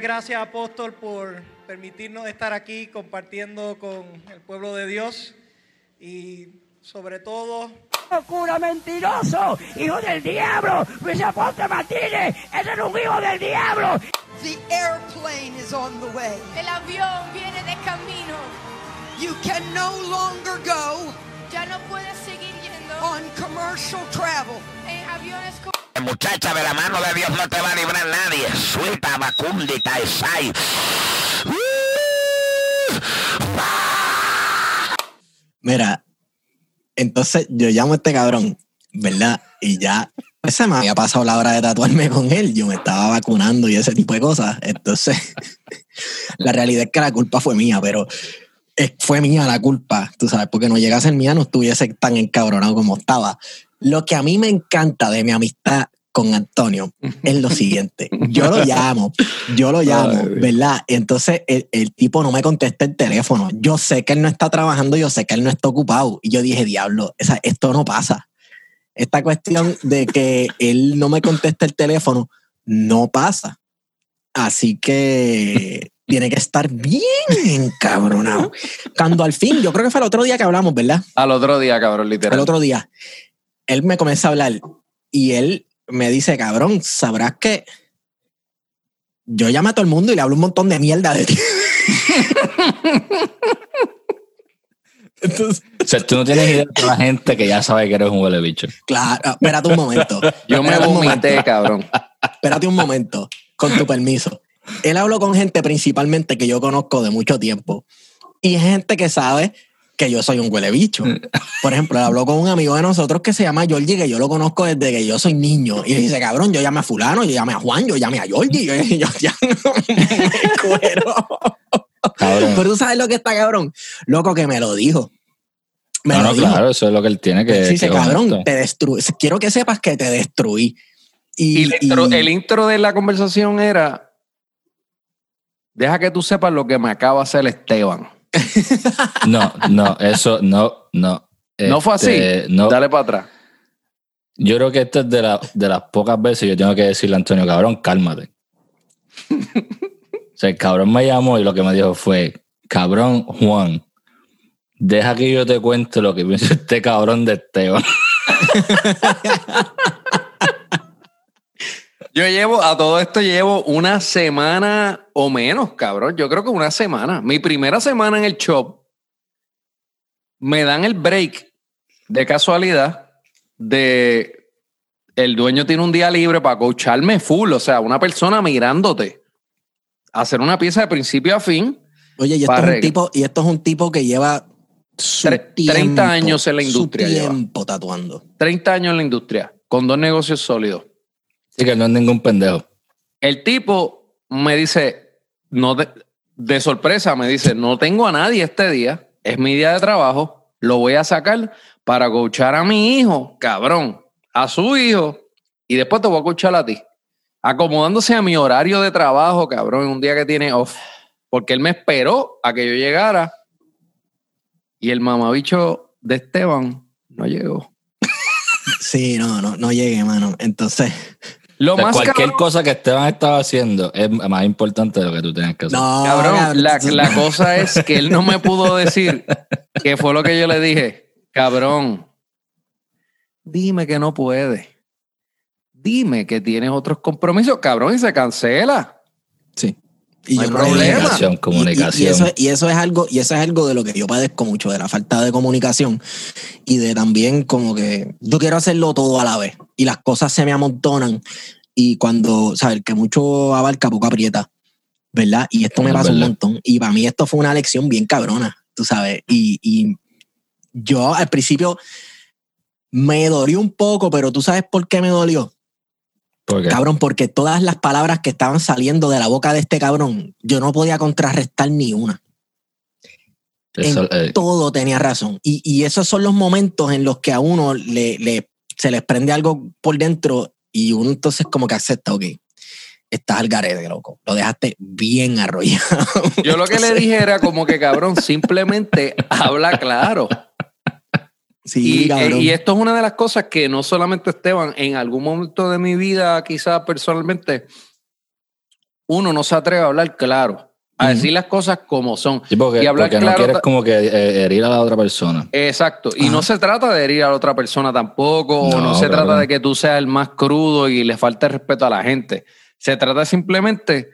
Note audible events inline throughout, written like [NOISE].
Gracias, apóstol, por permitirnos estar aquí compartiendo con el pueblo de Dios y sobre todo cura mentiroso, hijo del diablo, Luis Aponte Martínez, ese es un hijo del diablo. The airplane is on the way. El avión viene de camino. You can no longer go Ya no puedes seguir yendo on commercial travel. en aviones co- Muchacha, de la mano de Dios no te va a librar nadie. Suelta, Bacundi, Taisai. Mira, entonces yo llamo a este cabrón, ¿verdad? Y ya ese me había pasado la hora de tatuarme con él. Yo me estaba vacunando y ese tipo de cosas. Entonces, [LAUGHS] la realidad es que la culpa fue mía, pero fue mía la culpa, tú sabes, porque no llega a ser mía, no estuviese tan encabronado como estaba. Lo que a mí me encanta de mi amistad con Antonio es lo siguiente. [LAUGHS] Yo lo llamo, yo lo llamo, ¿verdad? Entonces el, el tipo no me contesta el teléfono. Yo sé que él no está trabajando, yo sé que él no está ocupado. Y yo dije, diablo, esa- esto no pasa. Esta cuestión de que él no me contesta el teléfono no pasa. Así que tiene que estar bien encabronado. Cuando al fin, yo creo que fue el otro día que hablamos, ¿verdad? Al otro día, cabrón, literal. El otro día, él me comienza a hablar y él me dice, cabrón, sabrás que yo llamo a todo el mundo y le hablo un montón de mierda de ti. [LAUGHS] Entonces, O sea, tú no tienes idea de la gente que ya sabe que eres un huele bicho. claro, espérate un momento. [LAUGHS] Yo me vomité, momento. cabrón. Espérate un momento, con tu permiso. Él habló con gente principalmente que yo conozco de mucho tiempo y es gente que sabe que yo soy un huele bicho. Por ejemplo, él habló con un amigo de nosotros que se llama Georgie, que yo lo conozco desde que yo soy niño. Y dice, cabrón, yo llamé a fulano, yo llamé a Juan, yo llamé a Georgie. Y yo [LAUGHS] ya no me cuero. Cabrón. Pero tú sabes lo que está cabrón. Loco que me lo dijo. Me no, lo no, dijo. claro, eso es lo que él tiene que Sí, dice, que cabrón, te destruí. Quiero que sepas que te destruí. Y, Y el intro, y- el intro de la conversación era: Deja que tú sepas lo que me acaba de hacer Esteban. No, no, eso no, no. ¿No fue así? Este, No, Dale para atrás. yo creo que esta es de, la- de las pocas veces que yo tengo que decirle a Antonio, cabrón, cálmate. o sea, el cabrón me llamó y lo que me dijo fue, cabrón, Juan, deja que yo te cuente lo que piensa este cabrón de Esteban. [LAUGHS] Yo llevo, a todo esto llevo una semana o menos, cabrón. Yo creo que una semana. Mi primera semana en el shop, me dan el break de casualidad de el dueño tiene un día libre para coacharme full, o sea, una persona mirándote. Hacer una pieza de principio a fin. Oye, y esto, es un tipo, y esto es un tipo que lleva su Tre- 30 tiempo, años en la industria Su lleva. tatuando. 30 años en la industria, con dos negocios sólidos. Así que no es ningún pendejo. El tipo me dice, no de, de sorpresa, me dice, no tengo a nadie este día, es mi día de trabajo, lo voy a sacar para coachar a mi hijo, cabrón, a su hijo, y después te voy a coachar a ti. Acomodándose a mi horario de trabajo, cabrón, en un día que tiene off. Porque él me esperó a que yo llegara y el mamabicho de Esteban no llegó. Sí, no, no, no llegue, mano. Entonces, Lo O sea, más cualquier cabrón- cosa que Esteban estaba haciendo es más importante de lo que tú tengas que hacer. no, Cabrón, la, la cosa es que él no me pudo decir qué fue lo que yo le dije. Cabrón, dime que no puede. Dime que tienes otros compromisos, cabrón, y se cancela. Sí. Y No hay problema. Comunicación, Y- y- comunicación. Y, eso, es- y eso es algo, y eso es algo de lo que yo padezco mucho, de la falta de comunicación y de también como que yo quiero hacerlo todo a la vez y las cosas se me amontonan y cuando, sabes, que mucho abarca, poco aprieta, ¿verdad? Y esto me Es pasa un montón y para mí esto fue una lección bien cabrona, tú sabes, y, y yo al principio me dolió un poco, pero tú sabes por qué me dolió. Porque Cabrón, porque todas las palabras que estaban saliendo de la boca de este cabrón, yo no podía contrarrestar ni una. eso, en eh, todo tenía razón. Y, y esos son los momentos en los que a uno le, le- se les prende algo por dentro y uno entonces como que acepta, ok, estás al garete, loco. Lo dejaste bien arrollado. Yo lo que le dije era como que, cabrón, simplemente habla claro. Sí, Y, cabrón. eh, y esto es una de las cosas que no solamente Esteban, en algún momento de mi vida, quizás personalmente, uno no se atreve a hablar claro, a decir las cosas como son. Sí, porque, y hablar porque no claro quieres ta- como que eh, herir a la otra persona. Exacto. Y Ajá. no se trata de herir a la otra persona tampoco, o No, no se trata de que tú seas el más crudo y le falte respeto a la gente. Se trata simplemente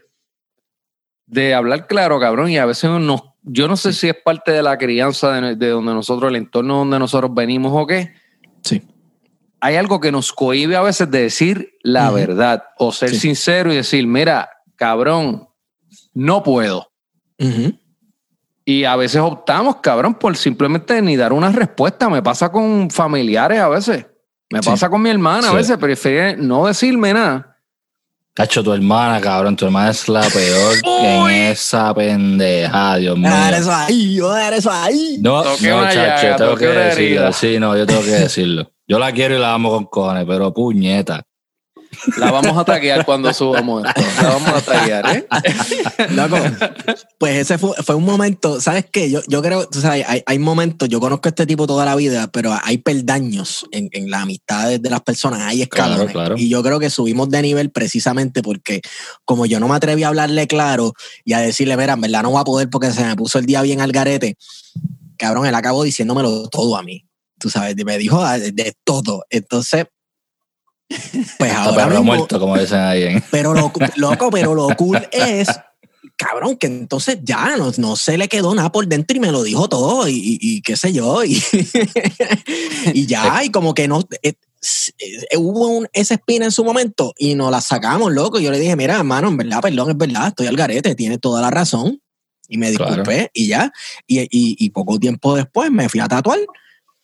de hablar claro, cabrón, y a veces nos, yo no sé si es parte de la crianza de, de donde nosotros, el entorno donde nosotros venimos o qué. Sí. Hay algo que nos cohíbe a veces de decir la verdad o ser Sí. sincero y decir, mira, cabrón, no puedo. Y a veces optamos, cabrón, por simplemente ni dar una respuesta. Me pasa con familiares a veces. Me Sí. pasa con mi hermana a veces. Prefiere no decirme nada. Cacho, tu hermana, cabrón, tu hermana es la peor [LAUGHS] en esa pendeja, Dios mío. Voy a dar eso ahí, yo voy a dar eso ahí. No, no, chacho, llaga, tengo que decirlo. Sí, no, yo tengo que decirlo. Yo la quiero y la amo con cojones, pero puñeta. La vamos a taguear cuando subamos esto. La vamos a taguear, ¿eh? [LAUGHS] Loco, pues ese fue, fue un momento, ¿sabes qué? Yo, yo creo, tú sabes, hay, hay momentos, yo conozco a este tipo toda la vida, pero hay peldaños en, en las amistades de las personas, hay escalones. Claro, claro. Y yo creo que subimos de nivel precisamente porque como yo no me atreví a hablarle claro y a decirle, mira, en verdad no voy a poder porque se me puso el día bien al garete, cabrón, él acabó diciéndomelo todo a mí. Tú sabes, me dijo ah, de todo. Entonces, pues ahora mismo, muerto, como dicen ahí. pero lo, [LAUGHS] loco, pero lo cool es, cabrón, que entonces ya no, no se le quedó nada por dentro y me lo dijo todo y, y- y qué sé yo. Y, [LAUGHS] y ya, y como que no. eh, eh, hubo un, esa espina en su momento y nos la sacamos, loco. Yo le dije, mira, hermano, en verdad, perdón, es verdad, estoy al garete, tienes toda la razón. Y me Claro. disculpé y ya. Y, y- y poco tiempo después me fui a tatuar.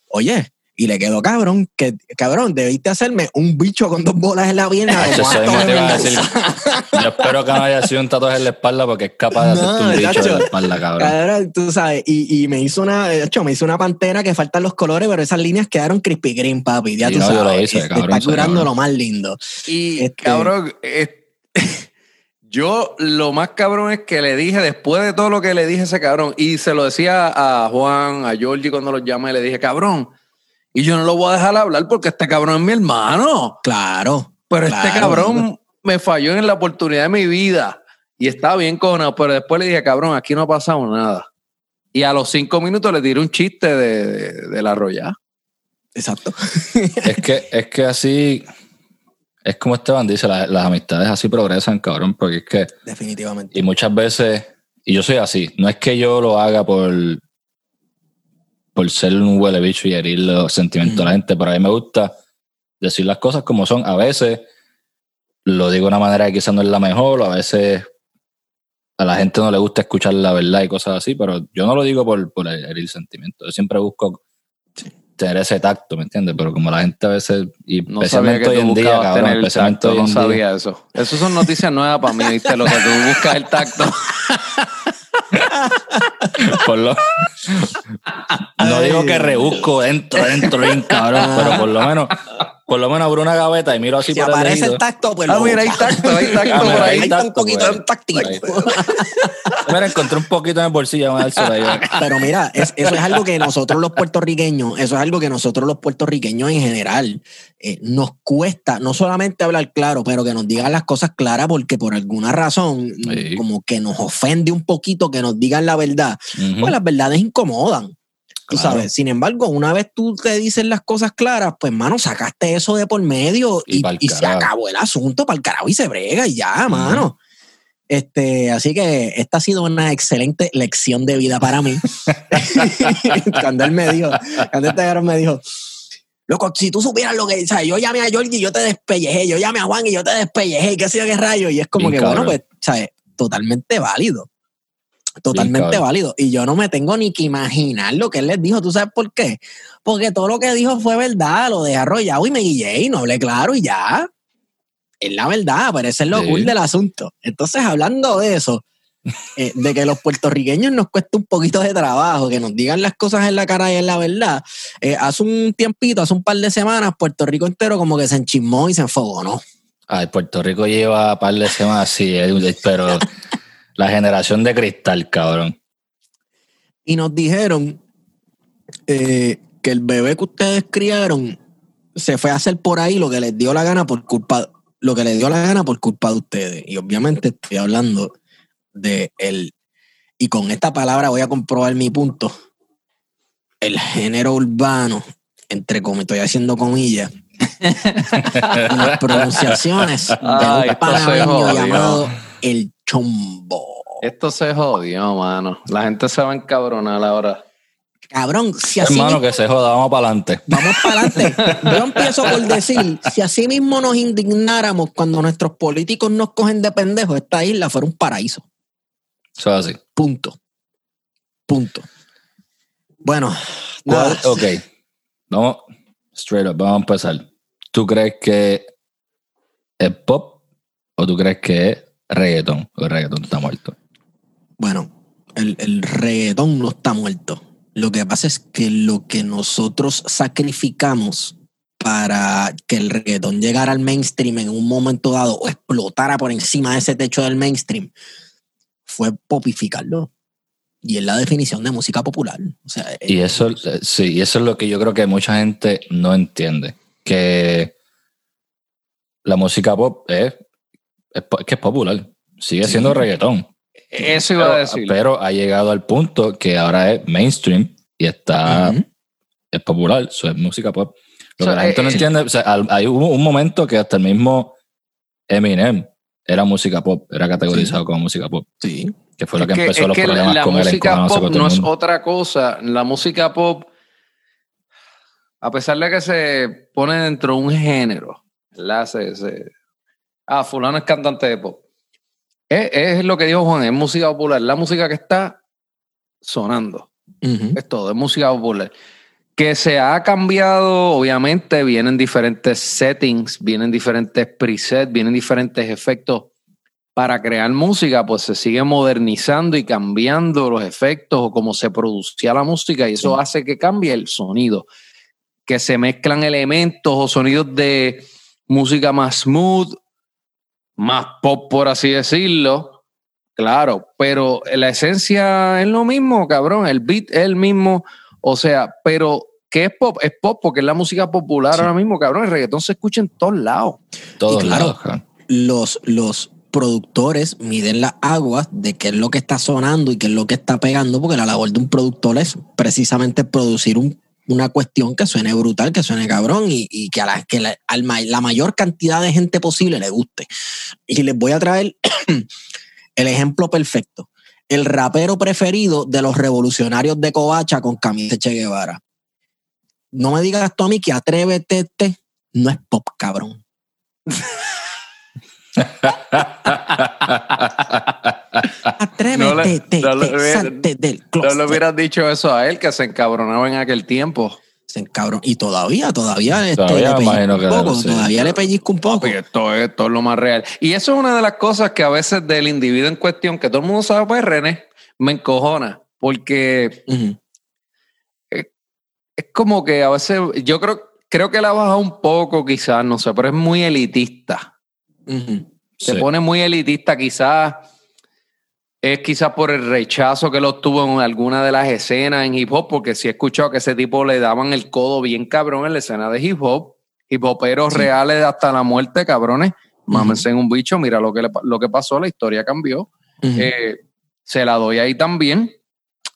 Oye, y le quedó cabrón, que cabrón, debiste hacerme un bicho con dos bolas en la pierna. Eso se acto me de iba a decir. [LAUGHS] Yo espero que no haya sido un tatuaje en la espalda porque es capaz de No, hacerte un bicho en la espalda, cabrón. Cabrón, tú sabes, y, y me hizo una, de hecho, me hizo una pantera que faltan los colores, pero esas líneas quedaron crispy green, papi. Ya Sí, tú no, yo sabes. lo hice, este, cabrón, está curando cabrón. lo más lindo. Y Este- cabrón, eh, [LAUGHS] yo lo más cabrón es que le dije, después de todo lo que le dije a ese cabrón, y se lo decía a Juan, a Georgie cuando los llamé, le dije, cabrón, y yo no lo voy a dejar hablar porque este cabrón es mi hermano. Claro. Pero Claro, este cabrón me falló en la oportunidad de mi vida. Y estaba bien con pero después le dije, cabrón, aquí no ha pasado nada. Y a los cinco minutos le tiré un chiste de, de, de la roya. Exacto. [LAUGHS] Es que, es que así, es como Esteban dice, la- las amistades así progresan, cabrón, porque es que, Definitivamente. y muchas veces, y yo soy así, no es que yo lo haga por, por ser un huele bicho y herir los sentimientos de la gente, pero a mí me gusta decir las cosas como son. A veces lo digo de una manera que quizás no es la mejor, a veces a la gente no le gusta escuchar la verdad y cosas así, pero yo no lo digo por, por herir sentimientos. Yo siempre busco tener ese tacto, ¿me entiendes? Pero como la gente a veces, y No sabía especialmente hoy en día, cabrón, tener especialmente tacto, hoy no en día. sabía eso. Eso son noticias nuevas para mí, ¿viste? Lo que tú buscas el tacto. [LAUGHS] [LAUGHS] Por lo- no digo que rebusco dentro, dentro, bien cabrón, pero por lo menos, por lo menos abro una gaveta y miro así Si por el aparece dedito. el tacto, pues Ah, mira, hay tacto, hay tacto Ah, por mira, ahí. Está un tacto, poquito pues. de táctico. Mira, encontré un poquito en el bolsillo, vamos a dárselo ahí. [LAUGHS] Pero mira, es- eso es algo que nosotros los puertorriqueños, eso es algo que nosotros los puertorriqueños en general eh, nos cuesta, no solamente hablar claro, pero que nos digan las cosas claras porque por alguna razón Sí. como que nos ofende un poquito que nos digan la verdad. Ujú. Pues las verdades incomodan. Tú Claro. sabes, sin embargo, una vez tú te dices las cosas claras, pues, mano, sacaste eso de por medio Y y, pa'l y se acabó el asunto para el carajo y se brega y ya, mano. Este, así que esta ha sido una excelente lección de vida para mí. [LAUGHS] [LAUGHS] cuando él me dijo, cuando este me dijo, loco, si tú supieras lo que, ¿sabes? Yo llamé a Georgie y yo te despellejé, yo llamé a Juan y yo te despellejé, qué sé yo qué rayo, y es como Bien que, bueno, pues, ¿sabes? Totalmente válido. Totalmente válido. Y yo no me tengo ni que imaginar lo que él les dijo. ¿Tú sabes por qué? Porque todo lo que dijo fue verdad, lo dejé arrollado y me guillé y no hablé claro y ya. Es la verdad, pero ese es lo Sí. cool del asunto. Entonces, hablando de eso, eh, de que los puertorriqueños nos cuesta un poquito de trabajo, que nos digan las cosas en la cara y en la verdad. eh, hace un tiempito, hace un par de semanas, Puerto Rico entero como que se enchismó y se enfogonó. Ay, Puerto Rico lleva un par de semanas así, eh, pero la generación de cristal, cabrón. Y nos dijeron eh, que el bebé que ustedes criaron se fue a hacer por ahí lo que les dio la gana por culpa lo que le dio la gana por culpa de ustedes. Y obviamente estoy hablando de el, y con esta palabra voy a comprobar mi punto, el género urbano, entre como estoy haciendo comillas, [LAUGHS] las pronunciaciones de un panameño llamado el chombo. Esto se jodió, mano. La gente se va a encabronar ahora. Cabrón, si así Hermano, mismo- que se joda, vamos para adelante. Vamos para adelante. Yo empiezo por decir, si así mismo nos indignáramos cuando nuestros políticos nos cogen de pendejos, esta isla fuera un paraíso. Eso es así. Punto. Punto. Bueno, nada. Ok. Vamos, straight up, vamos a empezar. ¿Tú crees que es pop o tú crees que es reggaetón? El reggaetón está muerto. Bueno, el, el reggaetón no está muerto. Lo que pasa es que lo que nosotros sacrificamos para que el reggaetón llegara al mainstream en un momento dado o explotara por encima de ese techo del mainstream fue popificarlo. Y es la definición de música popular. O sea, Y eso, sí, y eso es lo que yo creo que mucha gente no entiende. Que la música pop es, es, que es popular. Sigue Sí. siendo reggaetón. Eso iba a Pero, decir. pero ha llegado al punto que ahora es mainstream y está Ujú. es popular, eso es música pop. Lo O sea, que la gente eh, no entiende, o sea, hay hubo un momento que hasta el mismo Eminem era música pop, era categorizado Sí. como música pop, sí. que fue lo que, Es empezó los que la- problemas la con él música pop no es otra cosa. La música pop, a pesar de que se pone dentro de un género. Se- se- ah, fulano es cantante de pop. Es, es lo que dijo Juan, es música popular. La música que está sonando. Es todo, es música popular. Que se ha cambiado, obviamente, vienen diferentes settings, vienen diferentes presets, vienen diferentes efectos para crear música, pues se sigue modernizando y cambiando los efectos o cómo se producía la música y eso Sí. hace que cambie el sonido. Que se mezclan elementos o sonidos de música más smooth, más pop, por así decirlo. Claro, pero la esencia es lo mismo, cabrón. El beat es el mismo. O sea, pero ¿qué es pop? Es pop porque es la música popular Sí. ahora mismo, cabrón. El reggaetón se escucha en todos lados. Todos Y claro, lados, los, los productores miden las aguas de qué es lo que está sonando y qué es lo que está pegando, porque la labor de un productor es precisamente producir un- una cuestión que suene brutal, que suene cabrón y, y que a la, que la, ma- la mayor cantidad de gente posible le guste. Y les voy a traer [CLEARS THROAT] el ejemplo perfecto. El rapero preferido de los revolucionarios de Covacha con camisa Che Guevara. No me digas tú a mí que atrévete, te, no es pop, cabrón. [LAUGHS] Atrévete, No le- te, no le te, hubiera- salte del No le hubieras dicho eso a él, que se encabronaba en aquel tiempo. Se encabrón. Y todavía, todavía, este, Todavía le pellizco que un poco, sí. todavía le pellizco un poco. Porque esto es, esto es lo más real. Y eso es una de las cosas que a veces del individuo en cuestión, que todo el mundo sabe, pues René, me encojona. Porque es como que a veces, yo creo, creo que la ha bajado un poco quizás, no sé, pero es muy elitista. Se Sí. pone muy elitista quizás. Es quizás por el rechazo que lo tuvo en alguna de las escenas en hip hop, porque sí he escuchado que ese tipo le daban el codo bien cabrón en la escena de hip hop. Hip hoperos Sí. reales hasta la muerte, cabrones. Mámense en un bicho, mira lo que, le lo que pasó, la historia cambió. Eh, se la doy ahí también.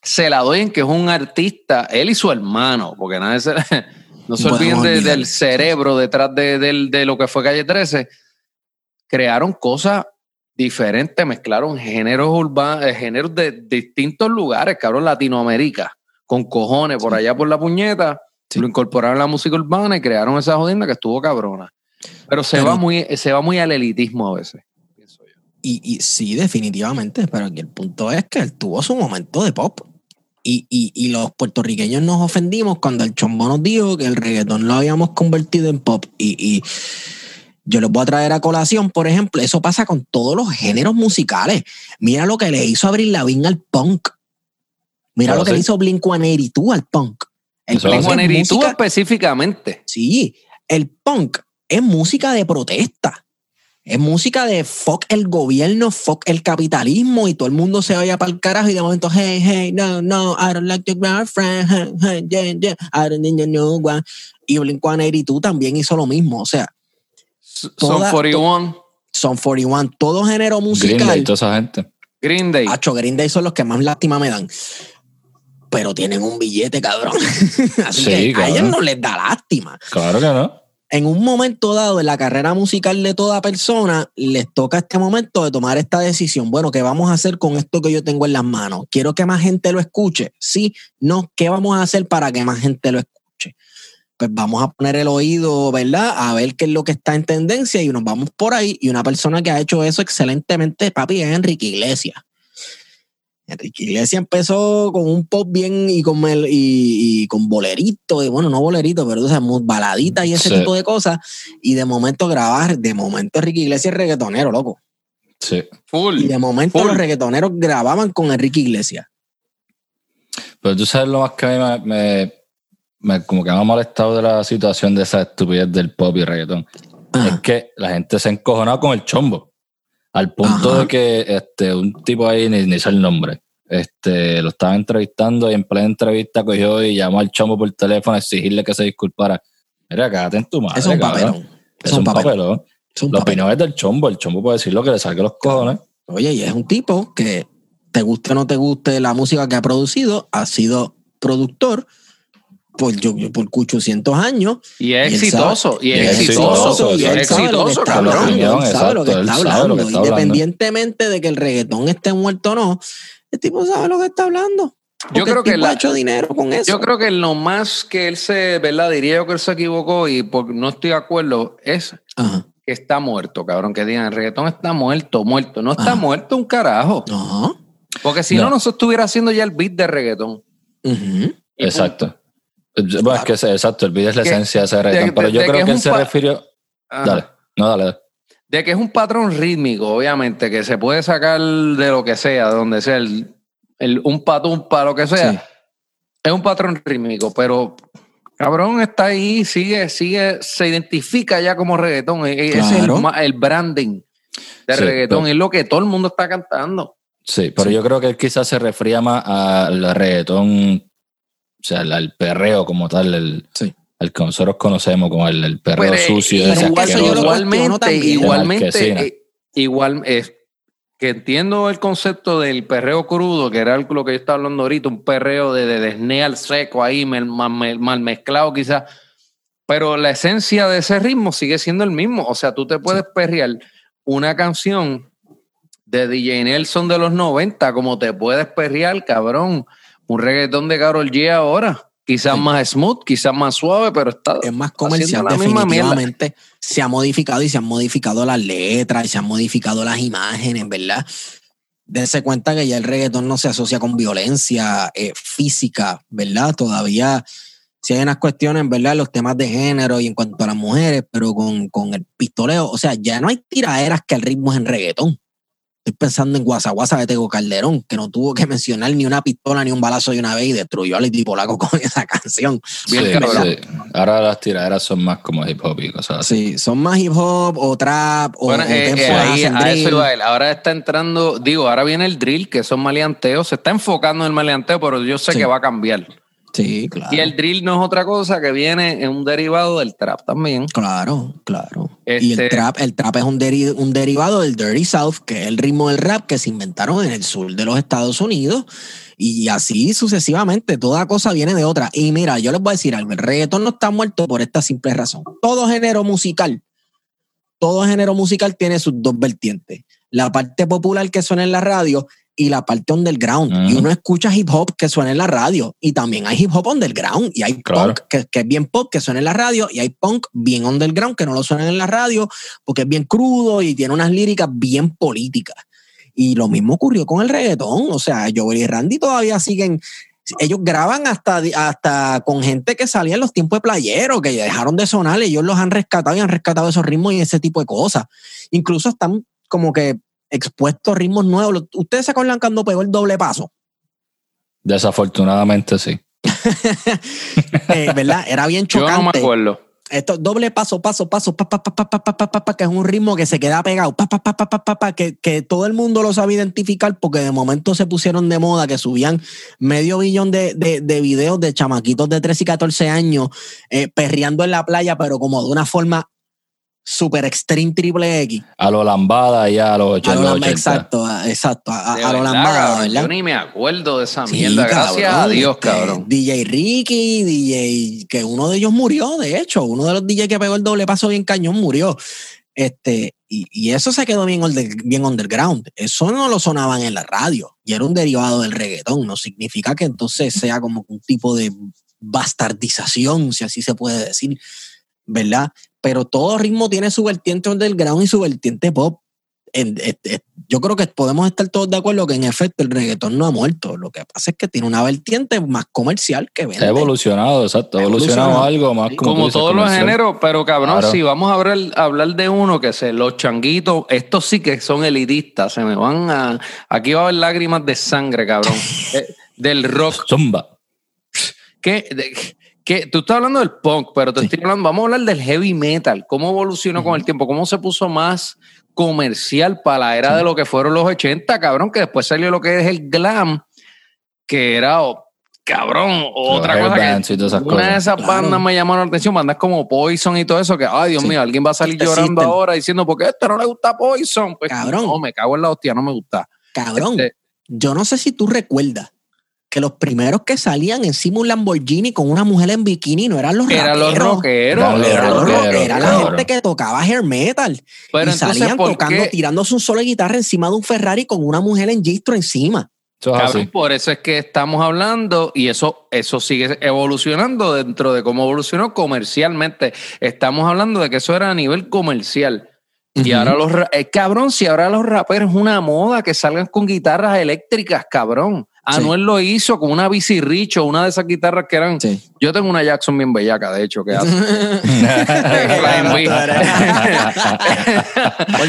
Se la doy en que es un artista, él y su hermano, porque nadie se, [LAUGHS] no se No olviden de- del cerebro detrás de, del- de lo que fue Calle 13. Crearon cosas diferentes, mezclaron géneros urbanos, géneros de distintos lugares, cabrón, Latinoamérica, con cojones por allá por la puñeta, Sí. lo incorporaron a la música urbana y crearon esa jodienda que estuvo cabrona. Pero se, Pero- va, muy, se va muy al elitismo a veces. pienso yo. Y, y sí, definitivamente, pero aquí el punto es que él tuvo su momento de pop. Y, y, y los puertorriqueños nos ofendimos cuando el chombo nos dijo que el reggaetón lo habíamos convertido en pop. Y, y yo les voy a traer a colación, por ejemplo, eso pasa con todos los géneros musicales. Mira lo que le hizo Abril Lavigne al punk. Mira Claro, lo que sí. le hizo Blink-182 al punk. El Eso punk hace es Blink-182 música- específicamente. Sí, el punk es música de protesta. Es música de fuck el gobierno, fuck el capitalismo y todo el mundo se vaya para el carajo y de momento, hey, hey, no, no, I don't like your girlfriend, hey, hey, yeah, yeah, I don't need your new one. Y Blink-182 también hizo lo mismo. O sea, Son Toda- 41, Son 41, todo género Green musical. Day, toda esa gente. Green Day. Hacho, Green Day son los que más lástima me dan. Pero tienen un billete, cabrón. [LAUGHS] Así Sí, que a ellos no les da lástima. Claro que no. En un momento dado en la carrera musical de toda persona, les toca este momento de tomar esta decisión. Bueno, ¿qué vamos a hacer con esto que yo tengo en las manos? ¿Quiero que más gente lo escuche? Sí, no. ¿Qué vamos a hacer para que más gente lo escuche? Pues vamos a poner el oído, ¿verdad? A ver qué es lo que está en tendencia y nos vamos por ahí. Y una persona que ha hecho eso excelentemente, papi, es Enrique Iglesias. Enrique Iglesias empezó con un pop bien y con, mel- y, y con bolerito, y bueno, no bolerito, pero o sea, baladita y ese Sí. tipo de cosas. Y de momento grabar, de momento Enrique Iglesias es reggaetonero, loco. Sí. Full. Y de momento Full. los reggaetoneros grababan con Enrique Iglesias. Pero tú sabes lo más que a mí me, me- me- como que me ha molestado de la situación de esa estupidez del pop y reggaetón. Ajá. Es que la gente se ha encojonado con el chombo. Al punto Ajá. de que este, un tipo ahí, ni, ni sé el nombre, este, lo estaba entrevistando y en plena entrevista cogió y llamó al chombo por teléfono a exigirle que se disculpara. Mira, cágate en tu madre. Es un papelón. Es un papelón. La opinión es del chombo. El chombo puede decir lo que le saque los cojones. Oye, y es un tipo que te guste o no te guste la música que ha producido, ha sido productor por, yo, yo- por 800 años. Y es Y exitoso. sabe- Y y es exitoso. y es sabe lo que exitoso, hablando. Independientemente de que el reggaetón esté muerto o no, el tipo sabe lo que está hablando. Porque creo el que la- ha hecho dinero con eso. Yo creo que lo más que él se, ¿verdad? Diría yo que él se equivocó y por, no estoy de acuerdo, es Ajá. que está muerto, cabrón. Que digan, el reggaetón está muerto, muerto. No está Ajá. muerto un carajo. Ajá. Porque si no, No. no se estuviera haciendo ya el beat de reggaetón. Exacto. Bueno, es que ese- exacto, el video es la Que- esencia de ese de- reggaetón. Pero de- yo de creo que él se refirió. Ajá. Dale, no, dale. dale. De que es un patrón rítmico, obviamente, que se puede sacar de lo que sea, de donde sea, el, el- un patum para lo que sea. Sí. Es un patrón rítmico, pero cabrón está ahí, sigue, sigue, se identifica ya como reggaetón. E- e- Ese es el, el branding de Sí, reggaetón, pero- es lo que todo el mundo está cantando. Sí, pero yo creo que él quizás se refería más al reggaetón, sea, al, al perreo como tal, el, Sí. el que nosotros conocemos como el, el perreo Pero, sucio. eh, ese pero yo cuestiono igualmente, también. igualmente, eh, igual es que entiendo el concepto del perreo crudo, que era lo que yo estaba hablando ahorita, un perreo de, de desné al seco ahí, mal, mal- mal mezclado quizás, pero la esencia de ese ritmo sigue siendo el mismo. O sea, tú te puedes perrear una canción de DJ Nelson de los 90, como te puedes perrear, cabrón, un reggaetón de Karol G ahora. Quizás Sí. más smooth, quizás más suave, pero está es más comercial, mierda. definitivamente. Se ha modificado y se han modificado las letras y se han modificado las imágenes, ¿verdad? Dense cuenta que ya el reggaetón no se asocia con violencia eh, física, ¿verdad? Todavía si hay unas cuestiones, ¿verdad? Los temas de género y en cuanto a las mujeres, pero con, con el pistoleo, o sea, ya no hay tiraderas que el ritmo es en reggaetón. Estoy pensando en Guasaguasa de Tego Calderón, que no tuvo que mencionar ni una pistola ni un balazo de una vez y destruyó al Polaco [LAUGHS] con esa canción. Sí, sí. Ahora las tiraderas son más como hip hop y cosas así. Sí, son más hip hop o trap o, Bueno, o eh, tempo eh, ahí, a eso iba él. Ahora está entrando, digo, ahora viene el drill, que son maleanteos. Se está enfocando en el maleanteo, pero yo sé Sí. que va a cambiar. Sí, claro. Y el drill no es otra cosa que viene en un derivado del trap también. Claro, claro. Y el Este- trap, el trap es un, deri- un derivado del Dirty South, que es el ritmo del rap que se inventaron en el sur de los Estados Unidos. Y así sucesivamente, toda cosa viene de otra. Y mira, yo les voy a decir algo, el reggaetón no está muerto por esta simple razón. Todo género musical, todo género musical tiene sus dos vertientes. La parte popular que suena en la radio y la parte underground. Y uno escucha hip hop que suena en la radio. Y también hay hip hop underground. Y hay Claro. punk que, que es bien pop que suena en la radio. Y hay punk bien underground que no lo suenan en la radio porque es bien crudo y tiene unas líricas bien políticas. Y lo mismo ocurrió con el reggaetón. O sea, Joel y Randy todavía siguen. Ellos graban hasta, hasta con gente que salía en los tiempos de playero, que dejaron de sonar. Ellos los han rescatado y han rescatado esos ritmos y ese tipo de cosas. Incluso están como que expuesto ritmos nuevos. ¿Ustedes se acuerdan cuando pegó el doble paso? Desafortunadamente sí. ¿Verdad? Era bien chocante. Yo no me acuerdo. Esto, doble paso, paso, paso, pa, pa, pa, pa, pa, pa, pa, pa pa que es un ritmo que se queda pegado, pa, pa, pa, pa, pa, pa, que, que todo el mundo lo sabe identificar porque de momento se pusieron de moda, que subían medio billón de, de, videos de chamaquitos de 13 y 14 años eh, perreando en la playa, pero como de una forma super extreme triple X. A lo lambada y a los A 80. lo los lamba- 80. exacto, a- exacto, a, De a lo verdad, lambada, cabrón, ¿verdad? Yo ni me acuerdo de esa Sí, mierda. Gracias a Dios, este, cabrón. DJ Ricky, DJ, que uno de ellos murió, de hecho, uno de los DJ que pegó el doble paso bien cañón murió. Este, y, y eso se quedó bien, under- bien underground. Eso no lo sonaban en la radio y era un derivado del reggaetón. No significa que entonces sea como un tipo de bastardización, si así se puede decir, ¿verdad? Pero todo ritmo tiene su vertiente underground y su vertiente pop. En- yo creo que podemos estar todos de acuerdo que en efecto el reggaetón no ha muerto. Lo que pasa es que tiene una vertiente más comercial que vende. Ha evolucionado, exacto. Ha evolucionado evolucionado. algo más como, tú Como dices, todos los géneros, pero cabrón, Claro. si vamos a hablar, a hablar de uno que se, los changuitos, estos sí que son elitistas, se me van a. Aquí va a haber lágrimas de sangre, cabrón. [LAUGHS] Eh, del rock. Zumba. ¿Qué, de- qué- tú estás hablando del punk, pero te Sí. estoy hablando, vamos a hablar del heavy metal. ¿Cómo evolucionó con el tiempo? ¿Cómo se puso más comercial para la era de lo que fueron los 80, cabrón? Que después salió lo que es el glam, que era, oh, cabrón, otra cosa que y todas esas una de esas Claro. bandas me llamaron la atención, bandas como Poison y todo eso, que, ay, Dios Sí. mío, alguien va a salir Este llorando ahora diciendo, ¿por qué a este no le gusta Poison? Pues, Cabrón. No, me cago en la hostia, no me gusta. Cabrón, Este- yo no sé si tú recuerdas que los primeros que salían encima un Lamborghini con una mujer en bikini no eran los Eran los raperos. rockeros. Eran los Era, eran los lo- rockeros, era la gente que tocaba hair metal. Pero y entonces, salían ¿por tocando, qué? tirándose un solo de guitarra encima de un Ferrari con una mujer en gistro encima. Eso es Cabrón, por eso es que estamos hablando y eso, eso sigue evolucionando dentro de cómo evolucionó comercialmente. Estamos hablando de que eso era a nivel comercial. Y ahora los eh, cabrón, si ahora los raperos es una moda que salgan con guitarras eléctricas, cabrón. Sí. Anuel lo hizo con una bici Richo, una de esas guitarras que eran. Sí. Yo tengo una Jackson bien bellaca, de hecho, que hace. [LAUGHS]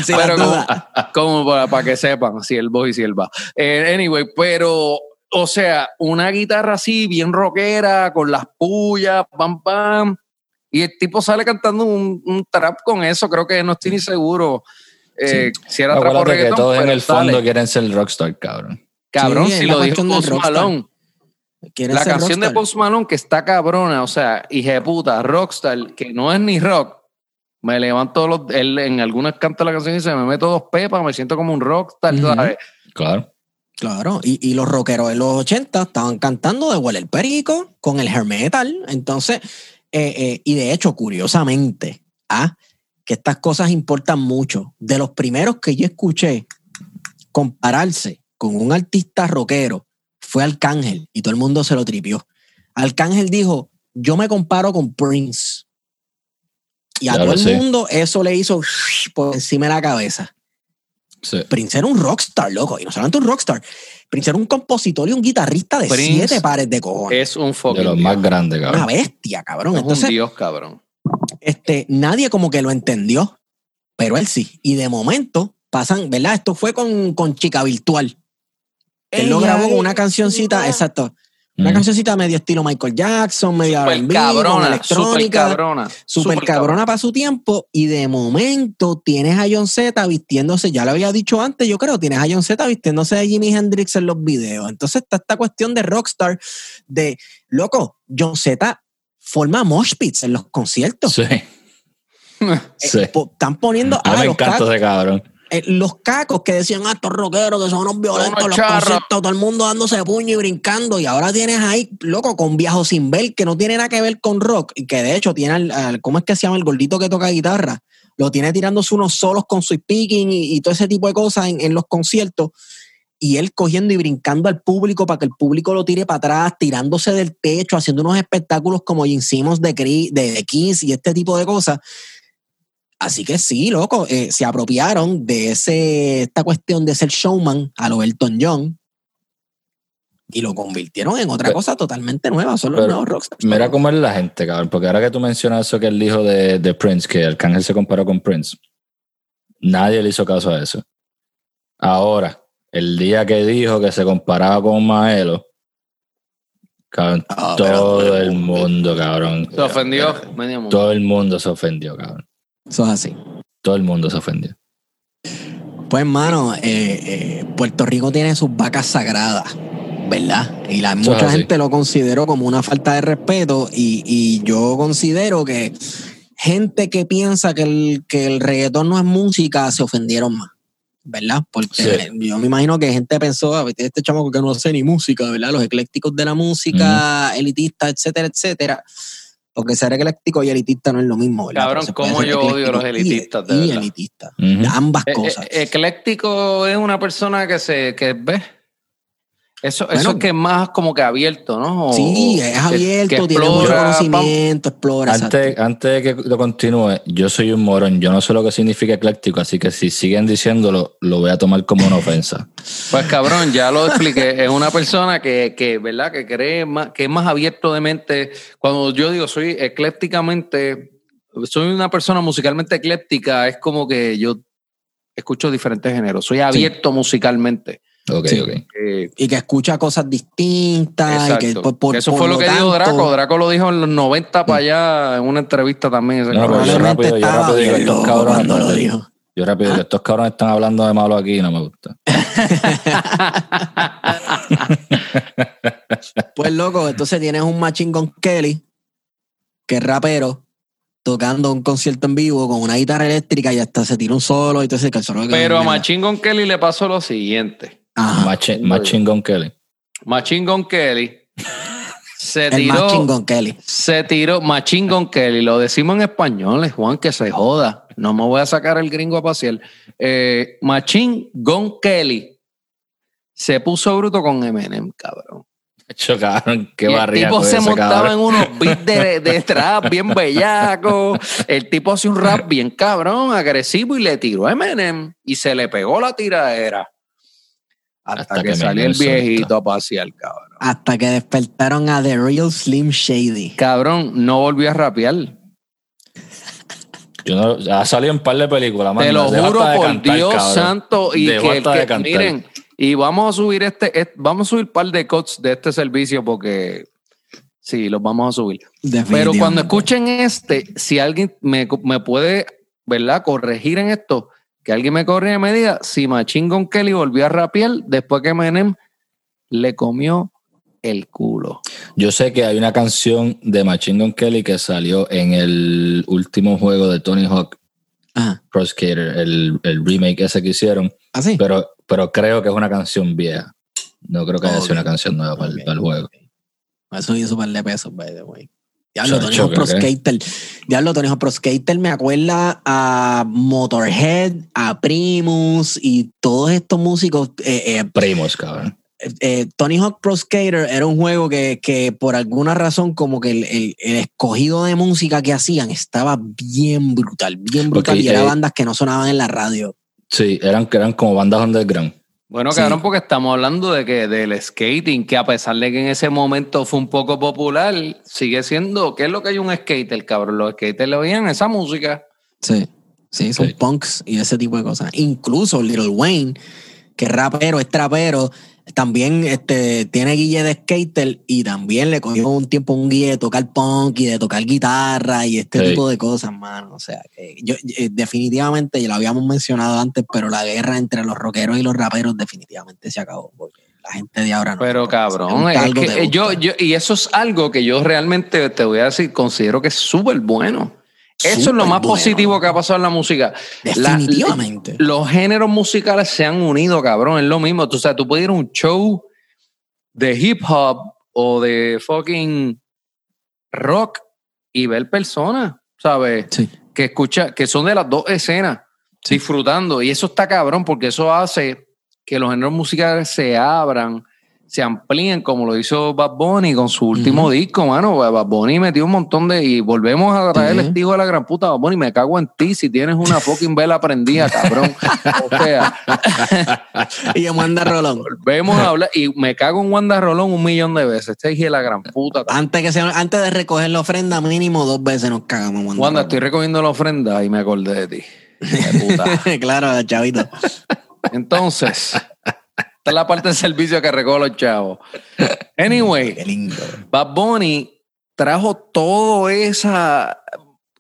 Si pero como, como para, para que sepan si él voy y si él va. Eh, anyway, pero, o sea, una guitarra así, bien rockera, con las pullas, pam, pam. Y el tipo sale cantando un, un trap con eso, creo que no estoy ni seguro eh, si era trap o Acuérdate que reggaetón. todos en el fondo sale. quieren ser rockstar, cabrón. Cabrón, Sí, si lo dijo Post. Malone. ¿Quieres La ser canción de? Post Malone que está cabrona, o sea, hija de puta, rockstar, que no es ni rock. Me levanto los, él en algunas canta la canción y dice, me meto dos pepas, me siento como un rockstar, Ujú. ¿sabes? Claro. Claro, y, y los rockeros de los 80 estaban cantando de Huele el Perico con el hair metal. Entonces, eh, eh, y de hecho, curiosamente, ah, que estas cosas importan mucho. De los primeros que yo escuché compararse con un artista rockero fue Arcángel y todo el mundo se lo tripió. Arcángel dijo: Yo me comparo con Prince. Y a Claro, todo el sí. mundo eso le hizo por encima de la cabeza. Sí. Prince era un rockstar, loco. Y no solamente un rockstar. Prince era un compositor y un guitarrista de Prince siete pares de cojones. Es un fucking De los dios. más grandes, Una cabrón. bestia, cabrón. Es un dios, cabrón. este, nadie como que lo entendió, pero él sí. Y de momento pasan, ¿verdad? Esto fue con, con Chica Virtual. Él lo grabó con una cancioncita, exacto. Una Mm. cancioncita medio estilo Michael Jackson, medio Super cabrona, super electrónica. cabrona. Super cabrona para su tiempo y de momento tienes a John Z vistiéndose, ya lo había dicho antes, yo creo, tienes a John Z vistiéndose de Jimi Hendrix en los videos. Entonces está esta cuestión de rockstar, de, loco, John Z forma mosh pits en los conciertos. Sí. Eh, sí. po- están poniendo A ah, mí me los, encanta ese cabrón. Eh, los cacos que decían, ah, estos rockeros que son unos violentos, Unos los conciertos, todo el mundo dándose puño y brincando. Y ahora tienes ahí, loco, con Viajo Sin Ver, que no tiene nada que ver con rock, y que de hecho tiene, al, al- ¿cómo es que se llama el gordito que toca guitarra? Lo tiene tirándose unos solos con su speaking y, y todo ese tipo de cosas en, en los conciertos. Y él cogiendo y brincando al público para que el público lo tire para atrás, tirándose del techo, haciendo unos espectáculos como Gene Simmons de, de, de Kiss y este tipo de cosas. Así que sí, loco, eh, se apropiaron de ese, esta cuestión de ser showman a lo Elton John y lo convirtieron en otra Pero- cosa totalmente nueva. Son los pero nuevos rockstars. Mira cómo es la gente, cabrón. Porque ahora que tú mencionas eso que él dijo de, de Prince, que Arcángel se comparó con Prince, nadie le hizo caso a eso. Ahora, el día que dijo que se comparaba con Maelo, cabrón, Ah, pero- todo el mundo, cabrón. Se ofendió medio mundo. Todo el mundo se ofendió, cabrón. Eso es así. Todo el mundo se ofendió. Pues, hermano, eh, eh, Puerto Rico tiene sus vacas sagradas, ¿verdad? Y la, Eso mucha gente lo consideró como una falta de respeto y, y yo considero que, gente que piensa que el, que el reggaetón no es música se ofendieron más. ¿Verdad? Porque Sí. yo me imagino que gente pensó, "Ah, este chamaco que no hace ni música, ¿verdad? Los eclécticos de la música, elitista, etcétera, etcétera. Porque ser ecléctico y elitista no es lo mismo, ¿verdad? Cabrón, cómo yo odio los y- elitistas, de Y. Ujú. Ambas Eh, cosas. eh, ecléctico es una persona que se que ve. Eso, eso es que es más como que abierto, ¿no? O- sí, es que- abierto, que tiene mucho explora, conocimiento, explora. Antes, antes de que lo continúe, yo soy un morón, yo no sé lo que significa ecléctico, así que si siguen diciéndolo, lo voy a tomar como una ofensa. [LAUGHS] Pues cabrón, ya lo expliqué. Es una persona que, que, ¿verdad? Que cree más, que es más abierto de mente. Cuando yo digo soy eclécticamente, soy una persona musicalmente ecléptica, es como que yo escucho diferentes géneros. Soy abierto musicalmente. Ok, Sí. ok. Eh, Y que escucha cosas distintas. Y que exacto. por, por- Que eso por fue lo que dijo Draco. Draco lo dijo en los 90 para allá en una entrevista también. No, pero yo rápido, yo rápido digo, estos cabrones, lo dijo. Yo rápido, estos cabrones están hablando de malo aquí y no me gusta. [LAUGHS] Pues loco, entonces tienes un Machine Gun Kelly, que es rapero, tocando un concierto en vivo con una guitarra eléctrica y hasta se tira un solo y todo ese que el solo que- Pero a. Machine Gun Kelly le pasó lo siguiente. Ajá, Más, chi- más chingón que él. Machine Gun Kelly se el tiró. Machine Gun Kelly. Se tiró Machine Gun Kelly, lo decimos en español, es Juan, que se joda. No me voy a sacar el gringo a pasear. Eh, Machine Gun Kelly se puso bruto con Eminem, cabrón. Chocaron, qué Y el barriga. tipo se montaba en unos beats de, de trap bien bellaco. El tipo hace un rap bien cabrón, agresivo y le tiró a Eminem y se le pegó la tiradera. Hasta, Hasta que, que salió el viejito a pasear, cabrón. Hasta que despertaron a The Real Slim Shady. Cabrón, no volvió a rapear. Yo no, ha salido en un par de películas. Te mano. lo Deja juro por cantar, Dios cabrón. santo. Y Dejó que, el hasta que- de cantar. miren, y vamos a subir este, este- vamos a subir un par de cuts de este servicio porque sí, los vamos a subir. Pero cuando escuchen este, si alguien me, me puede, ¿verdad? Corregir en esto, que alguien me corrija y me diga si Machine Gun Kelly volvió a rapear después que Menem le comió el culo. Yo sé que hay una canción de Machine Gun Kelly que salió en el último juego de Tony Hawk Ajá. Pro Skater, el, el remake ese que hicieron, ¿Así? pero, pero creo que es una canción vieja. No creo que haya sido una canción nueva para, el- Ok. para el juego. Eso hizo un par de pesos, by the way. Diablo, Tony Hawk Pro. Skater. Diablo, Tony Hawk Pro Skater me acuerda a Motorhead, a Primus y todos estos músicos. eh, eh, Primos, cabrón. eh, Tony Hawk Pro Skater era un juego que, que por alguna razón como que el, el- el escogido de música que hacían estaba bien brutal, bien brutal Porque, y era eh, bandas que no sonaban en la radio. Sí, eran, eran como bandas underground. Bueno, Sí. cabrón, porque estamos hablando de que del skating, que a pesar de que en ese momento fue un poco popular, sigue siendo, ¿qué es lo que hay un skater, cabrón? Los skaters le oían esa música. Sí, sí, son Sí. punks y ese tipo de cosas. Incluso Little Wayne, que es rapero, es trapero, también este, tiene guille de skater y también le cogió un tiempo un guille de tocar punk y de tocar guitarra y este tipo de cosas, mano. O sea, que yo eh, definitivamente, ya lo habíamos mencionado antes, pero la guerra entre los rockeros y los raperos definitivamente se acabó. Porque la gente de ahora no. Pero cabrón, es algo que te yo, yo, y eso es algo que yo realmente te voy a decir, considero que es súper bueno. Eso es lo más bueno. positivo que ha pasado en la música. La- Definitivamente. los géneros musicales se han unido, cabrón. Es lo mismo. Tú, sabes, tú puedes ir a un show de hip hop o de fucking rock y ver personas, ¿sabes? Sí. Que escucha, que son de las dos escenas, disfrutando. Y eso está cabrón porque eso hace que los géneros musicales se abran, se amplíen, como lo hizo Bad Bunny con su último disco, mano. Bad Bunny metió un montón de. Y volvemos a traer el hijo de la gran puta. Bad Bunny, me cago en ti si tienes una fucking vela prendida, cabrón. o sea, [LAUGHS] Y yo manda Rolón. volvemos a hablar. Y me cago en Wanda Rolón un millón de veces. Este hijo de la gran puta. Antes, que sea, antes de recoger la ofrenda, mínimo dos veces nos cagamos. Wanda Wanda, Rolón. estoy recogiendo la ofrenda y me acordé de ti. De puta. [LAUGHS] claro, chavito. Entonces, esta es la parte del servicio que recojo los chavos. Anyway, Qué lindo. Bad Bunny trajo todo esa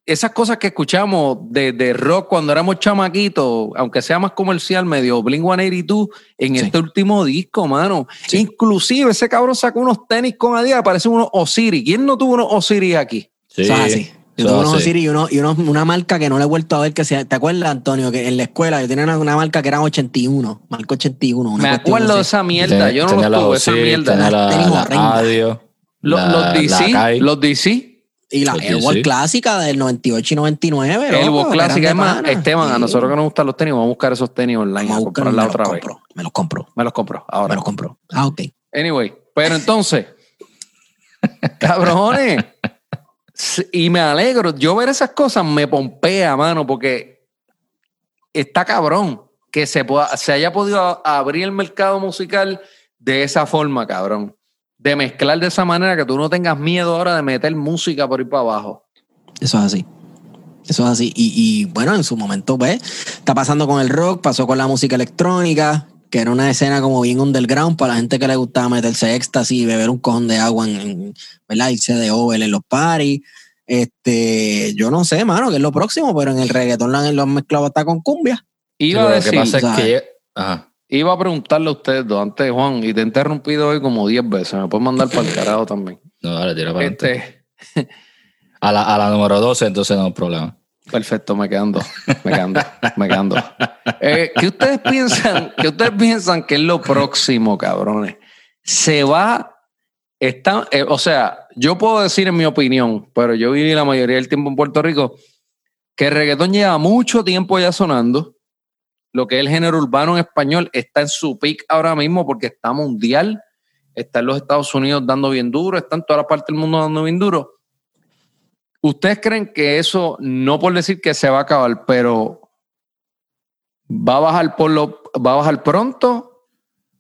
esas cosas que escuchamos de, de rock cuando éramos chamaquitos, aunque sea más comercial, medio Blink 182, en Sí. este último disco, mano. Inclusive ese cabrón sacó unos tenis con Adidas, parecen unos Osiris. ¿Quién no tuvo unos Osiris aquí? Sí. Así. Yo tengo unos. Osiris y, uno, y uno- una marca que no le he vuelto a ver que sea. ¿Te acuerdas, Antonio? Que en la escuela yo tenía una, una marca que eran 81. Marca 81. una Me acuerdo de esa mierda. Yo no la tuve, esa mierda. tenía la, Tenis la horrenda. Adio, Los, la- los la DC, Kai. los DC, Y la Airwall clásica del 98 y 99. el loco, Boss que Classic. eran de Es más, pana. Esteban, a nosotros que nos gustan los tenis, vamos a buscar esos tenis online Vamos a comprarla me los otra vez. compro. Me los compro. Me los compro ahora. Me los compro. Ah, ok. Anyway, pero entonces, [LAUGHS] cabrones, y me alegro, yo ver esas cosas me pompea, mano, porque está cabrón que se, pueda, se haya podido abrir el mercado musical de esa forma, cabrón. De mezclar de esa manera que tú no tengas miedo ahora de meter música por ir para abajo. Eso es así. Eso es así. Y, y, bueno, en su momento, pues, está pasando con el rock, pasó con la música electrónica, que era una escena como bien underground para la gente que le gustaba meterse éxtasis y beber un cojón de agua en, en- ¿verdad? Irse de over en los parties. Este, yo no sé, mano, que es lo próximo, pero en el reggaetón lo han, lo han mezclado hasta con cumbia. Iba a decir, que pasa es que. Ajá. iba a preguntarle a ustedes dos antes, Juan, y te he interrumpido hoy como 10 veces. Me puedes mandar para el carajo también. No, dale, tira para. Este, A, la, a la número 12, entonces no hay problema. Perfecto, me quedan dos. Me quedan dos. Me quedan dos. Eh, ¿qué, ustedes piensan, ¿Qué ustedes piensan que es lo próximo, cabrones? Se va. Está, eh, o sea, yo puedo decir en mi opinión, pero yo viví la mayoría del tiempo en Puerto Rico, que el reggaetón lleva mucho tiempo ya sonando. Lo que es el género urbano en español está en su peak ahora mismo porque está mundial. Está en los Estados Unidos dando bien duro, está en toda la parte del mundo dando bien duro. ¿Ustedes creen que eso, no por decir que se va a acabar, pero va a bajar por lo, va a bajar pronto?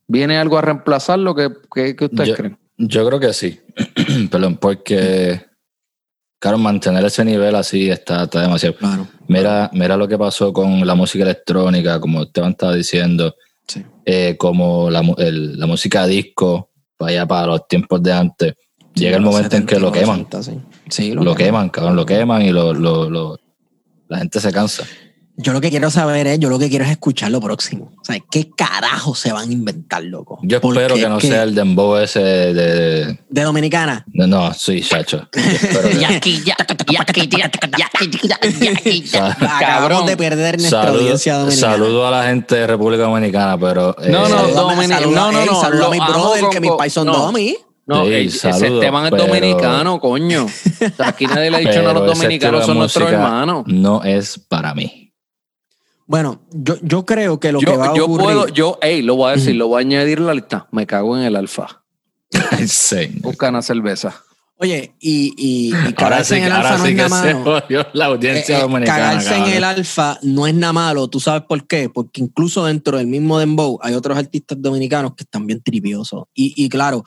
¿Viene algo a reemplazarlo? ¿Qué, qué, qué ustedes Yo- creen? Yo creo que sí. [CLEARS THROAT] Perdón, porque. Claro, mantener ese nivel así está, está demasiado. Claro. Mira, mira lo que pasó con la música electrónica, como Esteban estaba diciendo, Sí. eh, como la, mu- el- la música disco, para allá para los tiempos de antes. Llega el momento en que 70 y lo queman. 80, sí. Sí, Lo queman, cabrón, lo queman y lo, lo- lo- la gente se cansa. Yo lo que quiero saber es, yo lo que quiero es escuchar lo próximo. O sea, ¿qué carajo se van a inventar, loco? Yo Porque espero que no sea el dembow ese de... de- De Dominicana. no, sí, chacho. Acabamos [LAUGHS] Cabrón. de perder nuestra Saludo, audiencia dominicana. saludo a la gente de República Dominicana, pero... No, eh, no, saluda- no, no, saluda a mi brother, con- que mis pais son no. domi. No, Sí, el- ese Esteban es pero- dominicano, coño. O sea, aquí nadie le ha dicho nada a pero los dominicanos, son nuestros hermanos. No es para mí. Bueno, yo, yo creo que lo Yo, que va a yo ocurrir... puedo, yo, hey, lo voy a decir, lo voy a añadir a la lista. Me cago en el alfa. [LAUGHS] Sí. Buscan una cerveza. Oye, y, y, y Ahora cagarse sí, en el ahora alfa no sí es que nada se malo. la audiencia Eh, eh, dominicana. cagarse en el alfa no es nada malo. ¿Tú sabes por qué? Porque incluso dentro del mismo dembow hay otros artistas dominicanos que están bien triviosos. Y, y claro,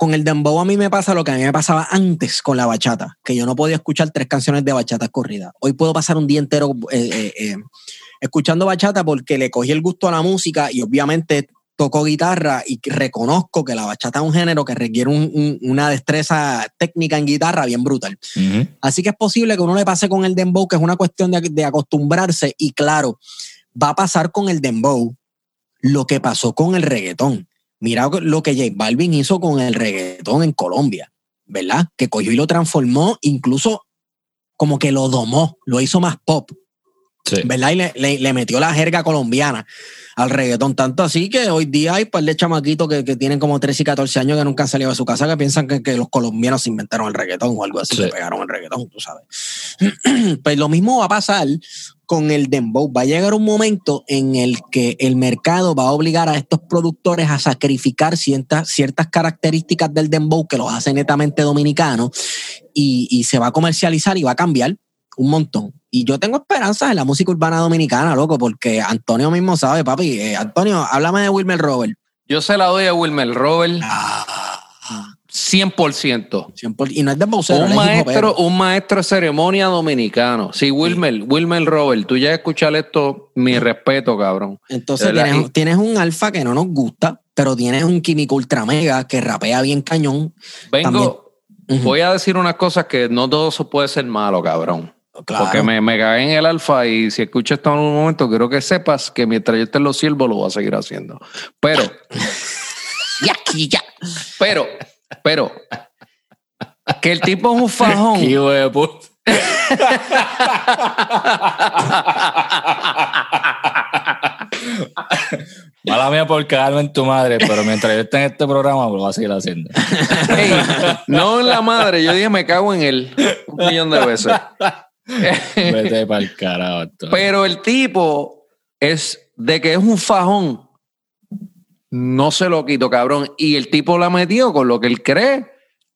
con el dembow a mí me pasa lo que a mí me pasaba antes con la bachata, que yo no podía escuchar tres canciones de bachata corridas. Hoy puedo pasar un día entero eh, eh, eh, escuchando bachata porque le cogí el gusto a la música y obviamente toco guitarra y reconozco que la bachata es un género que requiere un- un- una destreza técnica en guitarra bien brutal. Así que es posible que uno le pase con el dembow, que es una cuestión de, de acostumbrarse. Y claro, va a pasar con el dembow lo que pasó con el reggaetón. Mira lo que J Balvin hizo con el reggaetón en Colombia, ¿verdad? Que cogió y lo transformó, incluso como que lo domó, lo hizo más pop, Sí. ¿verdad? Y le, le- le metió la jerga colombiana al reggaetón. Tanto así que hoy día hay un par de chamaquitos que, que tienen como 13 y 14 años que nunca han salido de su casa que piensan que, que los colombianos inventaron el reggaetón o algo así, Sí. que pegaron el reggaetón, tú sabes. [CLEARS THROAT] pues lo mismo va a pasar con el dembow. Va a llegar un momento en el que el mercado va a obligar a estos productores a sacrificar ciertas, ciertas características del dembow que los hace netamente dominicanos y, y se va a comercializar y va a cambiar un montón. Y yo tengo esperanzas en la música urbana dominicana, loco, porque Antonio mismo sabe, papi. Eh, Antonio, háblame de Wilmer Robert. Yo se la doy a Wilmer Robert 100%. 100%, y no es de Bowser, Un maestro, un maestro de ceremonia dominicano. Sí, Wilmer, Wilmer Robert, tú ya escuchar esto, mi respeto, cabrón. Entonces tienes, un alfa que no nos gusta, pero tienes un químico ultra mega que rapea bien cañón. Vengo, voy a decir unas cosas que no todo eso puede ser malo, cabrón. Claro. Porque me, me cagué en el alfa y si escuchas esto en algún momento, quiero que sepas que mientras yo esté en los siervos lo voy a seguir haciendo. Pero, [LAUGHS] Yaqui, ya. pero, pero, que el tipo es un fajón. Mala mía por cagarme en tu madre, pero mientras yo esté en este programa, lo voy a seguir haciendo. No en la madre, yo dije me cago en él un millón de veces. [LAUGHS] Vete [LAUGHS] para el carajo. Antonio. Pero el tipo es de que es un fajón. No se lo quito, cabrón. Y el tipo la metió con lo que él cree,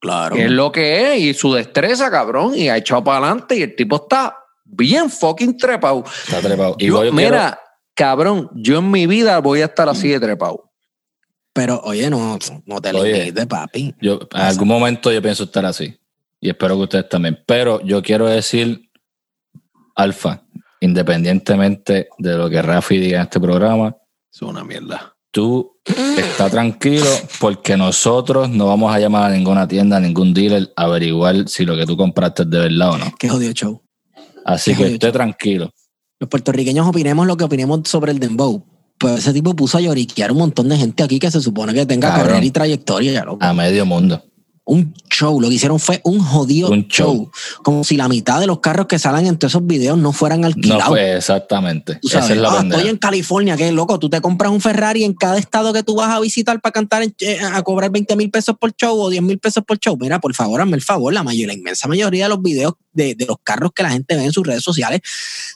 Claro. que es lo que es, y su destreza, cabrón. Y ha echado para adelante. Y el tipo está bien fucking trepado. Está trepado. Y Yo- voy- mira, quiero- cabrón, yo en mi vida voy a estar así de trepado. Pero, oye, no, no te limites, papi. yo, en algún momento yo pienso estar así. Y espero que ustedes también. Pero yo quiero decir, Alfa, independientemente de lo que Rafi diga en este programa, Es una mierda. tú está tranquilo porque nosotros no vamos a llamar a ninguna tienda, a ningún dealer a averiguar si lo que tú compraste es de verdad o no. Qué jodido show. Así Qué que jodido esté show. tranquilo. Los puertorriqueños opinemos lo que opinemos sobre el Dembow. Pues ese tipo puso a lloriquear un montón de gente aquí que se supone que tenga Cabrón. carrera y trayectoria. loco. A medio mundo. Un show. Lo que hicieron fue un jodido Un show. show. Como si la mitad de los carros que salen en todos esos videos no fueran No alquilados. fue exactamente. Esa es la "Ah, estoy en California, que loco, tú te compras un Ferrari en cada estado que tú vas a visitar para cantar en- eh, a cobrar 20 mil pesos por show o 10 mil pesos por show. Mira, por favor, hazme el favor, la, mayor, la inmensa mayoría de los videos de, de los carros que la gente ve en sus redes sociales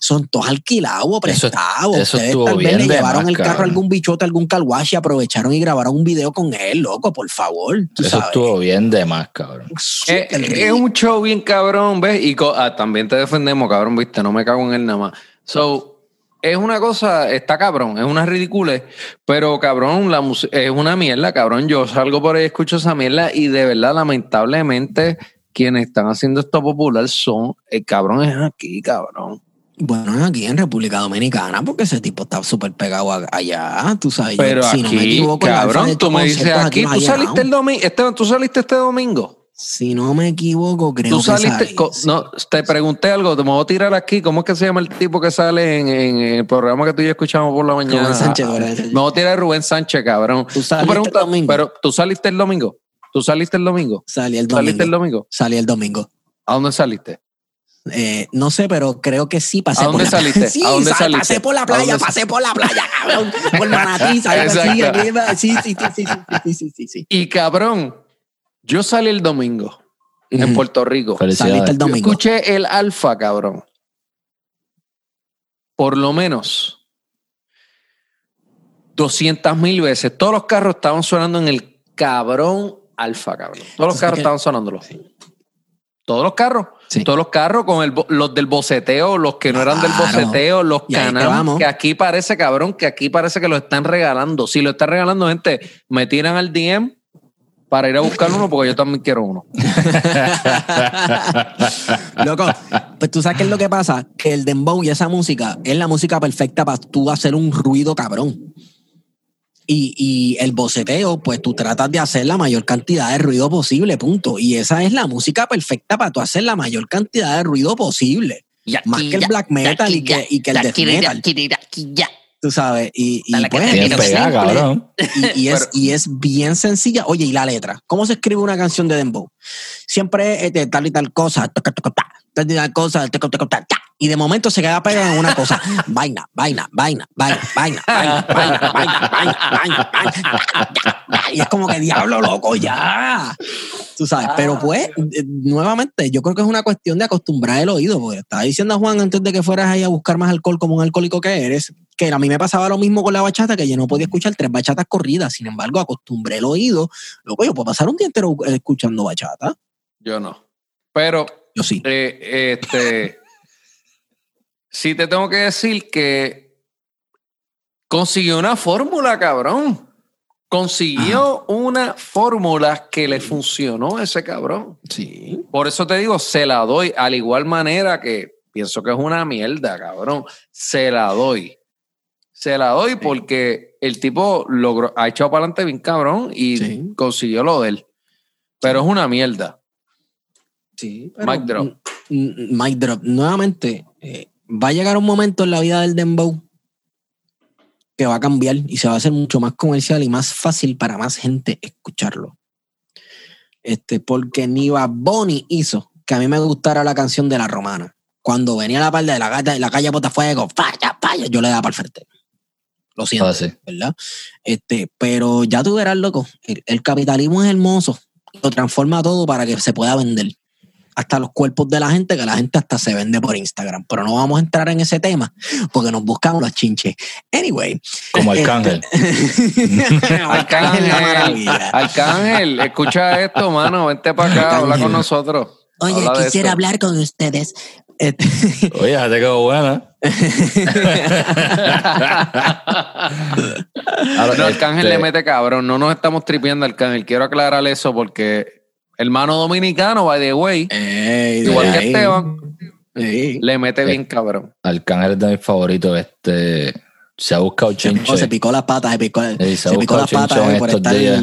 son todos alquilados o Eso- prestados. eso Ustedes estuvo tal vez le llevaron más, el carro a algún bichote, a algún carwash y aprovecharon y grabaron un video con él, loco, por favor. Tú Eso sabes. estuvo bien de más, cabrón. Eh, es un show bien cabrón, ¿ves? Y ah, también te defendemos, cabrón, ¿viste? No me cago en él nada más. So, es una cosa, está cabrón, es una ridícula, pero cabrón, la mus- es una mierda, cabrón. Yo salgo por ahí, escucho esa mierda y de verdad, lamentablemente, quienes están haciendo esto popular son, el cabrón es aquí, cabrón. Bueno, aquí en República Dominicana, porque ese tipo está súper pegado allá, tú sabes. yo, Pero si no me aquí, equivoco, cabrón, tú me dices aquí, tú saliste el domingo, Esteban, tú saliste este domingo. Si no me equivoco, creo Tú que saliste, no, te pregunté algo, te me voy a tirar aquí. ¿Cómo es que se llama el tipo que sale en, en el programa que tú y yo escuchamos por la mañana? Rubén Sánchez. Me voy a tirar Rubén Sánchez, cabrón. Tú saliste el domingo. Pero tú saliste el domingo. Tú saliste el domingo. Salí el ¿Saliste el domingo. domingo? Salí el domingo. ¿A dónde saliste? Eh, no sé, pero creo que sí pasé ¿A dónde por la saliste? [LAUGHS] Dónde saliste? pasé por la playa, pasé por la playa, cabrón, por Manatí, [LAUGHS] sí, sí, sí, sí, Y cabrón, yo salí el domingo en. Puerto Rico. Saliste el domingo. Yo escuché el alfa, cabrón. Por lo menos 200 mil veces. Todos los carros estaban sonando en el cabrón alfa, cabrón. Todos los carros estaban sonándolo. Sí. Todos los carros Sí. Todos los carros con el, los del boceteo, los que no eran del boceteo, los canales. Que aquí parece, cabrón, que aquí parece que lo están regalando. Si lo están regalando, gente, me tiran al DM para ir a buscar uno porque yo también quiero uno. [LAUGHS] Loco, pues tú sabes qué es lo que pasa, que el dembow y esa música es la música perfecta para tú hacer un ruido cabrón. Y, y el boceteo, pues tú tratas de hacer la mayor cantidad de ruido posible, punto. Y esa es la música perfecta para tú hacer la mayor cantidad de ruido posible. Más que el black metal y que, y que el death metal. Tú sabes, y, y pues, es cabrón. Y, y es, y es bien sencilla. Oye, y la letra. ¿Cómo se escribe una canción de Dembow? Siempre es de tal y tal cosa, tal y tal cosa, toca, toca, ta, ta. Y de momento se queda pegado en una cosa. [LAUGHS] Vaina, vaina, vaina, vaina, vaina, vaina, vaina, vaina, vaina, vaina, vaina. Y es como que diablo loco ya. Tú sabes, pero pues, eh, nuevamente, yo creo que es una cuestión de acostumbrar el oído, porque estaba diciendo a Juan antes de que fueras ahí a buscar más alcohol como un alcohólico que eres, que a mí me pasaba lo mismo con la bachata, que yo no podía escuchar tres bachatas corridas, sin embargo, acostumbré el oído. Luego yo puedo pasar un día entero eh, escuchando bachata. Yo no. Pero Yo sí. Eh, este, sí te tengo que decir que consiguió una fórmula, cabrón. Consiguió una fórmula que le funcionó a ese cabrón. Sí. Por eso te digo, se la doy, al igual manera que pienso que es una mierda, cabrón. Se la doy. Se la doy porque el tipo logró, ha echado para adelante bien cabrón y Sí. consiguió lo de él. Pero es una mierda. Sí. Mic drop. Mic drop. Nuevamente, eh, va a llegar un momento en la vida del Dembow que va a cambiar y se va a hacer mucho más comercial y más fácil para más gente escucharlo. Este, porque ni Bunny hizo que a mí me gustara la canción de la romana. Cuando venía la parte de la, calle- la calle Botafuego, falla, falla, yo le daba para el frente. Lo siento, Ah, sí. ¿verdad? Este, pero ya tú verás, loco, el, el capitalismo es hermoso. Lo transforma todo para que se pueda vender. Hasta los cuerpos de la gente, que la gente hasta se vende por Instagram. Pero no vamos a entrar en ese tema porque nos buscamos los chinches. Anyway. Como este- [LAUGHS] Arcángel. Arcángel es la Arcángel, maravilla. Arcángel, escucha esto, mano, vente para acá, habla con nosotros. Oye, Habla quisiera hablar con ustedes. Este, [LAUGHS] Oye, ya te quedó buena. [LAUGHS] Ahora, No, Arcángel este, le mete cabrón, no nos estamos tripeando Arcángel. Quiero aclarar eso porque hermano dominicano, by the way, Ey, igual que ey, Esteban, ey. le mete bien cabrón. Arcángel es de mis favoritos. Este, se ha buscado chinche. Se picó las patas, se picó, Sí, se picó las patas eh, por estar días.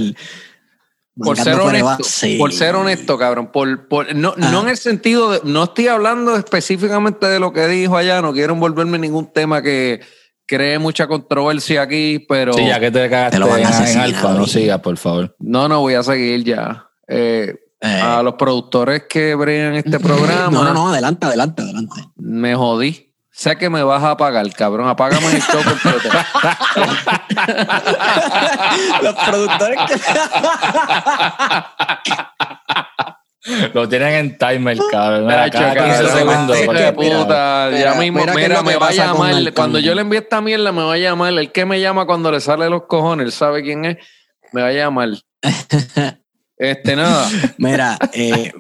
Por ser honesto. Sí. por ser honesto, cabrón. Por, por- no, Ah. no en el sentido de, no estoy hablando específicamente de lo que dijo allá, no quiero envolverme en ningún tema que cree mucha controversia aquí, pero Sí, ya que te cagaste Te lo van a en, en asesinar, alfa, no sigas, por favor. no, no voy a seguir ya. Eh, Eh. A los productores que bregan este programa, [LAUGHS] No, no, no, adelante, adelante, adelante. me jodí. Sé que me vas a apagar, cabrón. Apágame el show completo. [LAUGHS] Los productores que... [LAUGHS] Lo tienen en timer, cabrón. Mira, cada cabrón, 15 segundos. mira, puta. mira, ya mismo, mira mira, me va a llamar. Cuando yo le envíe esta mierda, me va a llamar. El que me llama cuando le sale los cojones, él sabe quién es, me va a llamar. Este, nada. [LAUGHS] Mira, eh,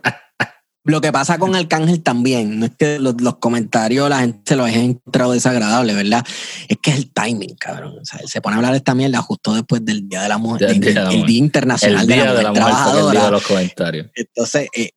lo que pasa con Arcángel también, no es que los, los comentarios la gente se los haya encontrado desagradable, ¿verdad? Es que es el timing, cabrón. O sea, él se pone a hablar de esta mierda justo después del Día de la Mujer, Del el, Día de la el. Día Internacional El de día la de Mujer la mujer el día de Trabajadora. los comentarios. Entonces, eh,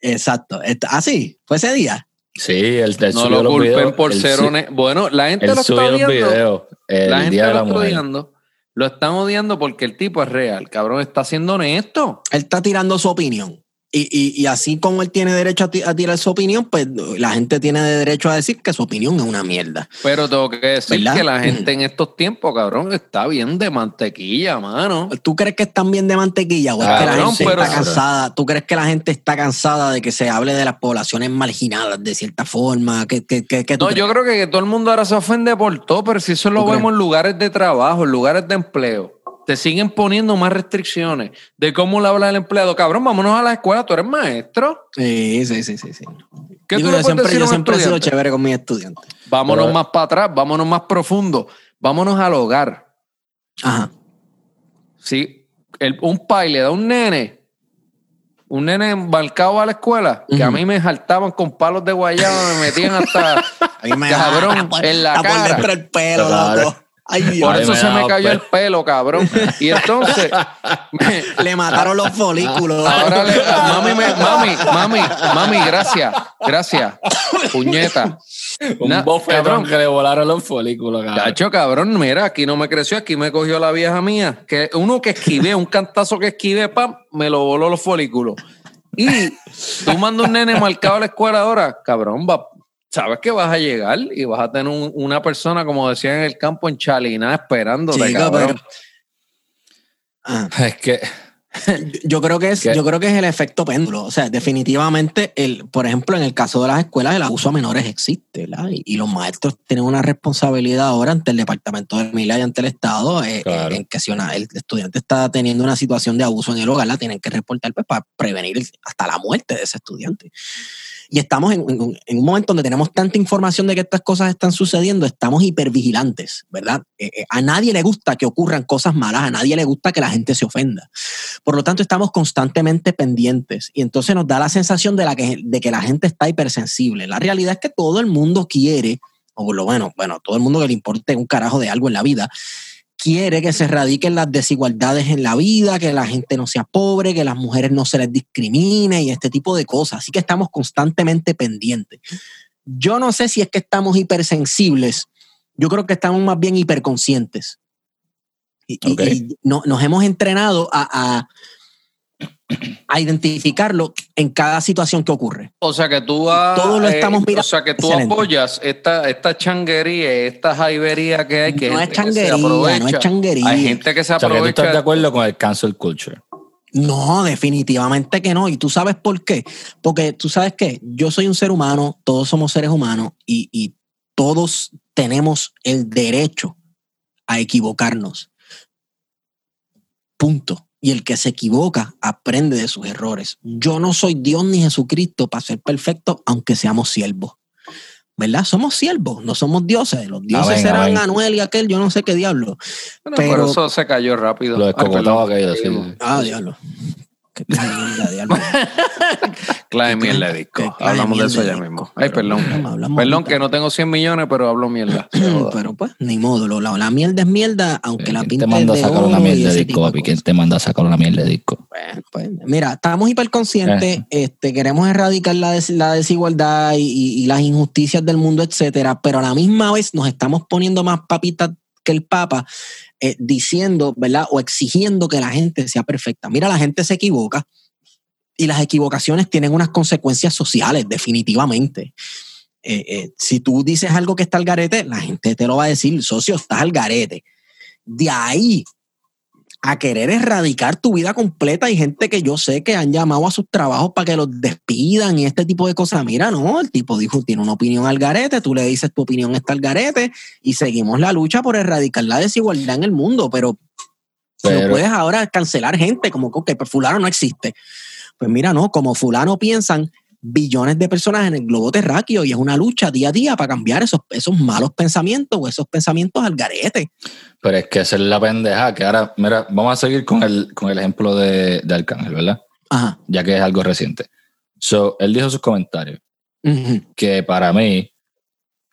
exacto. Ah, sí, fue ese día. Sí, él, él No lo culpen videos, por ser honesto. Bueno, la gente lo está videos el La gente día de lo la está mujer. odiando. Lo están odiando porque el tipo es real. Cabrón, está siendo honesto. Él está tirando su opinión. Y, y, y así como él tiene derecho a, ti- a tirar su opinión, pues la gente tiene derecho a decir que su opinión es una mierda. Pero tengo que decir ¿Verdad? que la gente en [CLEARS THROAT] estos tiempos, cabrón, está bien de mantequilla, mano. ¿Tú crees que están bien de mantequilla o es que la gente pero- está cansada? ¿Tú crees que la gente está cansada de que se hable de las poblaciones marginadas de cierta forma? ¿Qué, qué, qué, qué tú No, crees? yo creo que, que todo el mundo ahora se ofende por todo, pero si eso lo vemos en lugares de trabajo, en lugares de empleo, te siguen poniendo más restricciones de cómo le habla el empleado. Cabrón, vámonos a la escuela, tú eres maestro. Sí, sí, sí, sí. sí. ¿Qué Digo, tú yo siempre, decir yo siempre he sido chévere con mis estudiantes. Vámonos Pero- más para atrás, vámonos más profundo, vámonos al hogar. Ajá. Si el- un pai le da un nene, un nene embarcado a la escuela, que a mí me saltaban con palos de guayaba, me metían hasta [LAUGHS] A mí me Cabrón, en la por cara. dentro el pelo, Claro. loco. Ay, Dios. Por eso me se me cayó pe- el pelo, cabrón. Y entonces, [LAUGHS] me- Le mataron los folículos. ahora le, [LAUGHS] mami, me- mami, mami, mami, gracias, gracias. Puñeta. Un Na- bofetón cabrón. que le volaron los folículos, cabrón. Cacho, cabrón, mira, aquí no me creció, aquí me cogió la vieja mía. Que uno que esquivé, un cantazo que esquivé, pam, me lo voló los folículos. Y tú mandas un nene marcado a la escuela ahora, cabrón, va, sabes que vas a llegar y vas a tener un- una persona, como decía en el campo, en Chalina, esperándote, Chico, cabrón. pero- Ah. Es que Yo creo que es, ¿Qué? yo creo que es el efecto péndulo. O sea, definitivamente, el, por ejemplo, en el caso de las escuelas, el abuso a menores existe, ¿verdad? Y, y los maestros tienen una responsabilidad ahora ante el Departamento de Familia y ante el Estado, eh, Claro. en que si una- el estudiante está teniendo una situación de abuso en el hogar, la tienen que reportar pues, para prevenir hasta la muerte de ese estudiante. Y estamos en, en en un momento donde tenemos tanta información de que estas cosas están sucediendo, estamos hipervigilantes, ¿verdad? Eh, eh, a nadie le gusta que ocurran cosas malas, a nadie le gusta que la gente se ofenda. Por lo tanto, estamos constantemente pendientes y entonces nos da la sensación de, la que, de que la gente está hipersensible. La realidad es que todo el mundo quiere, o lo bueno, bueno, todo el mundo que le importe un carajo de algo en la vida, quiere que se erradiquen las desigualdades en la vida, que la gente no sea pobre, que las mujeres no se les discrimine y este tipo de cosas. Así que estamos constantemente pendientes. Yo no sé si es que estamos hipersensibles, yo creo que estamos más bien hiperconscientes. Y, y- Ok. y no- nos hemos entrenado a, a- a identificarlo en cada situación que ocurre. O sea que tú vas, Todo lo estamos mirando. O sea que tú Excelente. apoyas esta, esta changuería, esta jaibería que hay. Que no es gente que se changuería, no es aprovecha. changuería. Hay gente que se O sea, que tú estás de aprovecha. acuerdo con el cancel culture. No, definitivamente que no. ¿Y tú sabes por qué? Porque tú sabes que yo soy un ser humano, todos somos seres humanos y, y todos tenemos el derecho a equivocarnos. Punto. Y el que se equivoca aprende de sus errores. Yo no soy Dios ni Jesucristo para ser perfecto, aunque seamos siervos. ¿Verdad? Somos siervos, no somos dioses. Los dioses Amén, serán. Anuel y aquel, yo no sé qué diablo. Bueno, Pero- por eso se cayó rápido. Lo perdón. aquello, sí. Ah, diablo. Diablo. [LAUGHS] Clave mierda de disco. Hablamos de eso ya mismo. Ay, perdón. Perdón que no tengo 100 millones, pero hablo mierda. [CLEARS THROAT] Pero pues, ni modo. lo- La, la mierda es mierda, aunque la ¿Quién pinta te manda a es de sacar una mierda de disco, papi? ¿Quién te manda a sacar una mierda de disco? Pues, mira, estamos hiperconscientes, este, queremos erradicar la, des- la desigualdad y, y- y las injusticias del mundo, etcétera, pero a la misma vez nos estamos poniendo más papitas que el Papa, eh, diciendo, ¿verdad? O exigiendo que la gente sea perfecta. Mira, la gente se equivoca y las equivocaciones tienen unas consecuencias sociales, definitivamente. Eh, eh, si tú dices algo que está al garete, la gente te lo va a decir, socio, estás al garete. De ahí a querer erradicar tu vida completa. Hay gente que yo sé que han llamado a sus trabajos para que los despidan y este tipo de cosas. Mira, no, el tipo dijo, tiene una opinión al garete, tú le dices tu opinión está al garete y seguimos la lucha por erradicar la desigualdad en el mundo, pero, Pero- no puedes ahora cancelar gente como que, ok, pues fulano no existe. Pues mira, no, como fulano piensan billones de personas en el globo terráqueo y es una lucha día a día para cambiar esos, esos malos pensamientos o esos pensamientos al garete. Pero es que esa es la pendeja, que ahora, mira, vamos a seguir con el, con el ejemplo de, de Arcángel, ¿verdad? Ajá. Ya que es algo reciente. So, él dijo sus comentarios, Ujú. que para mí,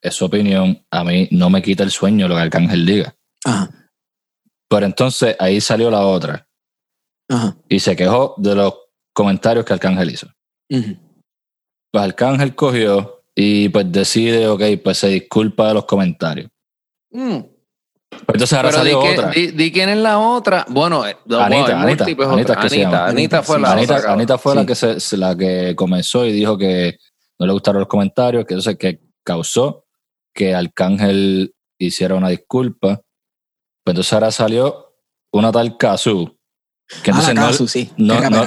es su opinión, a mí no me quita el sueño lo que Arcángel diga. Ajá. Pero entonces ahí salió la otra Ajá. y se quejó de los comentarios que Arcángel hizo. Ujú. Pues Arcángel cogió y pues decide, ok, pues se disculpa de los comentarios. Mm. Pues entonces ahora Pero di, salió que- otra. di- di quién es la otra. Bueno, eh, Anita, Anita, múltiples Anita que fue la Anita, otra. Anita fue Sí. la, que se, la que comenzó y dijo que no le gustaron los comentarios, que entonces que causó que Arcángel hiciera una disculpa. Pues entonces ahora salió una tal Kazu, que Ah, la no, Casu, sí. no- no-.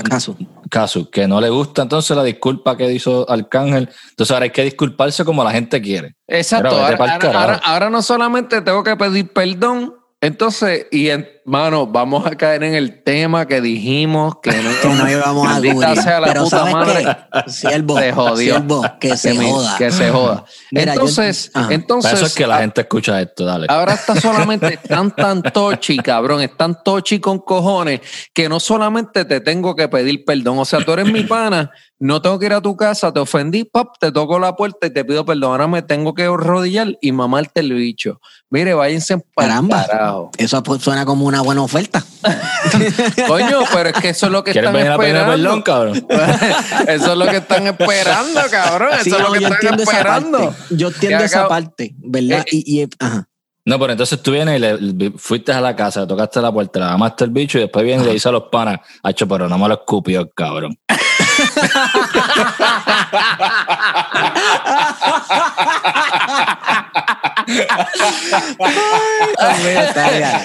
Kazu, que no le gusta entonces la disculpa que hizo Arcángel. Entonces ahora hay que disculparse como la gente quiere. Exacto. Ahora, ahora- ahora- ahora no solamente tengo que pedir perdón, entonces, y hermano, vamos a caer en el tema que dijimos que no, Que no íbamos a cubrir. sea la Pero puta ¿sabes madre. qué? Siervo, Se jodió. siervo, que se joda. Que se joda. Mira, entonces, Ajá. entonces Para eso es que la a- gente escucha esto, dale. Ahora está [LAUGHS] solamente tan, tan tochi, cabrón. Están tochi con cojones que no solamente te tengo que pedir perdón. O sea, tú eres mi pana, no tengo que ir a tu casa, te ofendí, pop, te toco la puerta y te pido perdón. Ahora me tengo que rodillar y mamarte el bicho. Mire, váyanse para Caramba. carajo. Eso suena como una buena oferta. [LAUGHS] Coño, pero es que eso es lo que ¿Quieres están venir a pedir esperando. perdón, cabrón? [LAUGHS] eso es lo que están esperando, cabrón. Eso Sí, es lo que están esperando. Yo entiendo esa parte, ¿verdad? Eh, y, y- ajá. No, pero entonces tú vienes y le, le- fuiste a la casa, tocaste la puerta, le amaste el bicho y después vienes y le dices a los panas, hacho, pero no me lo escupió, cabrón. [LAUGHS]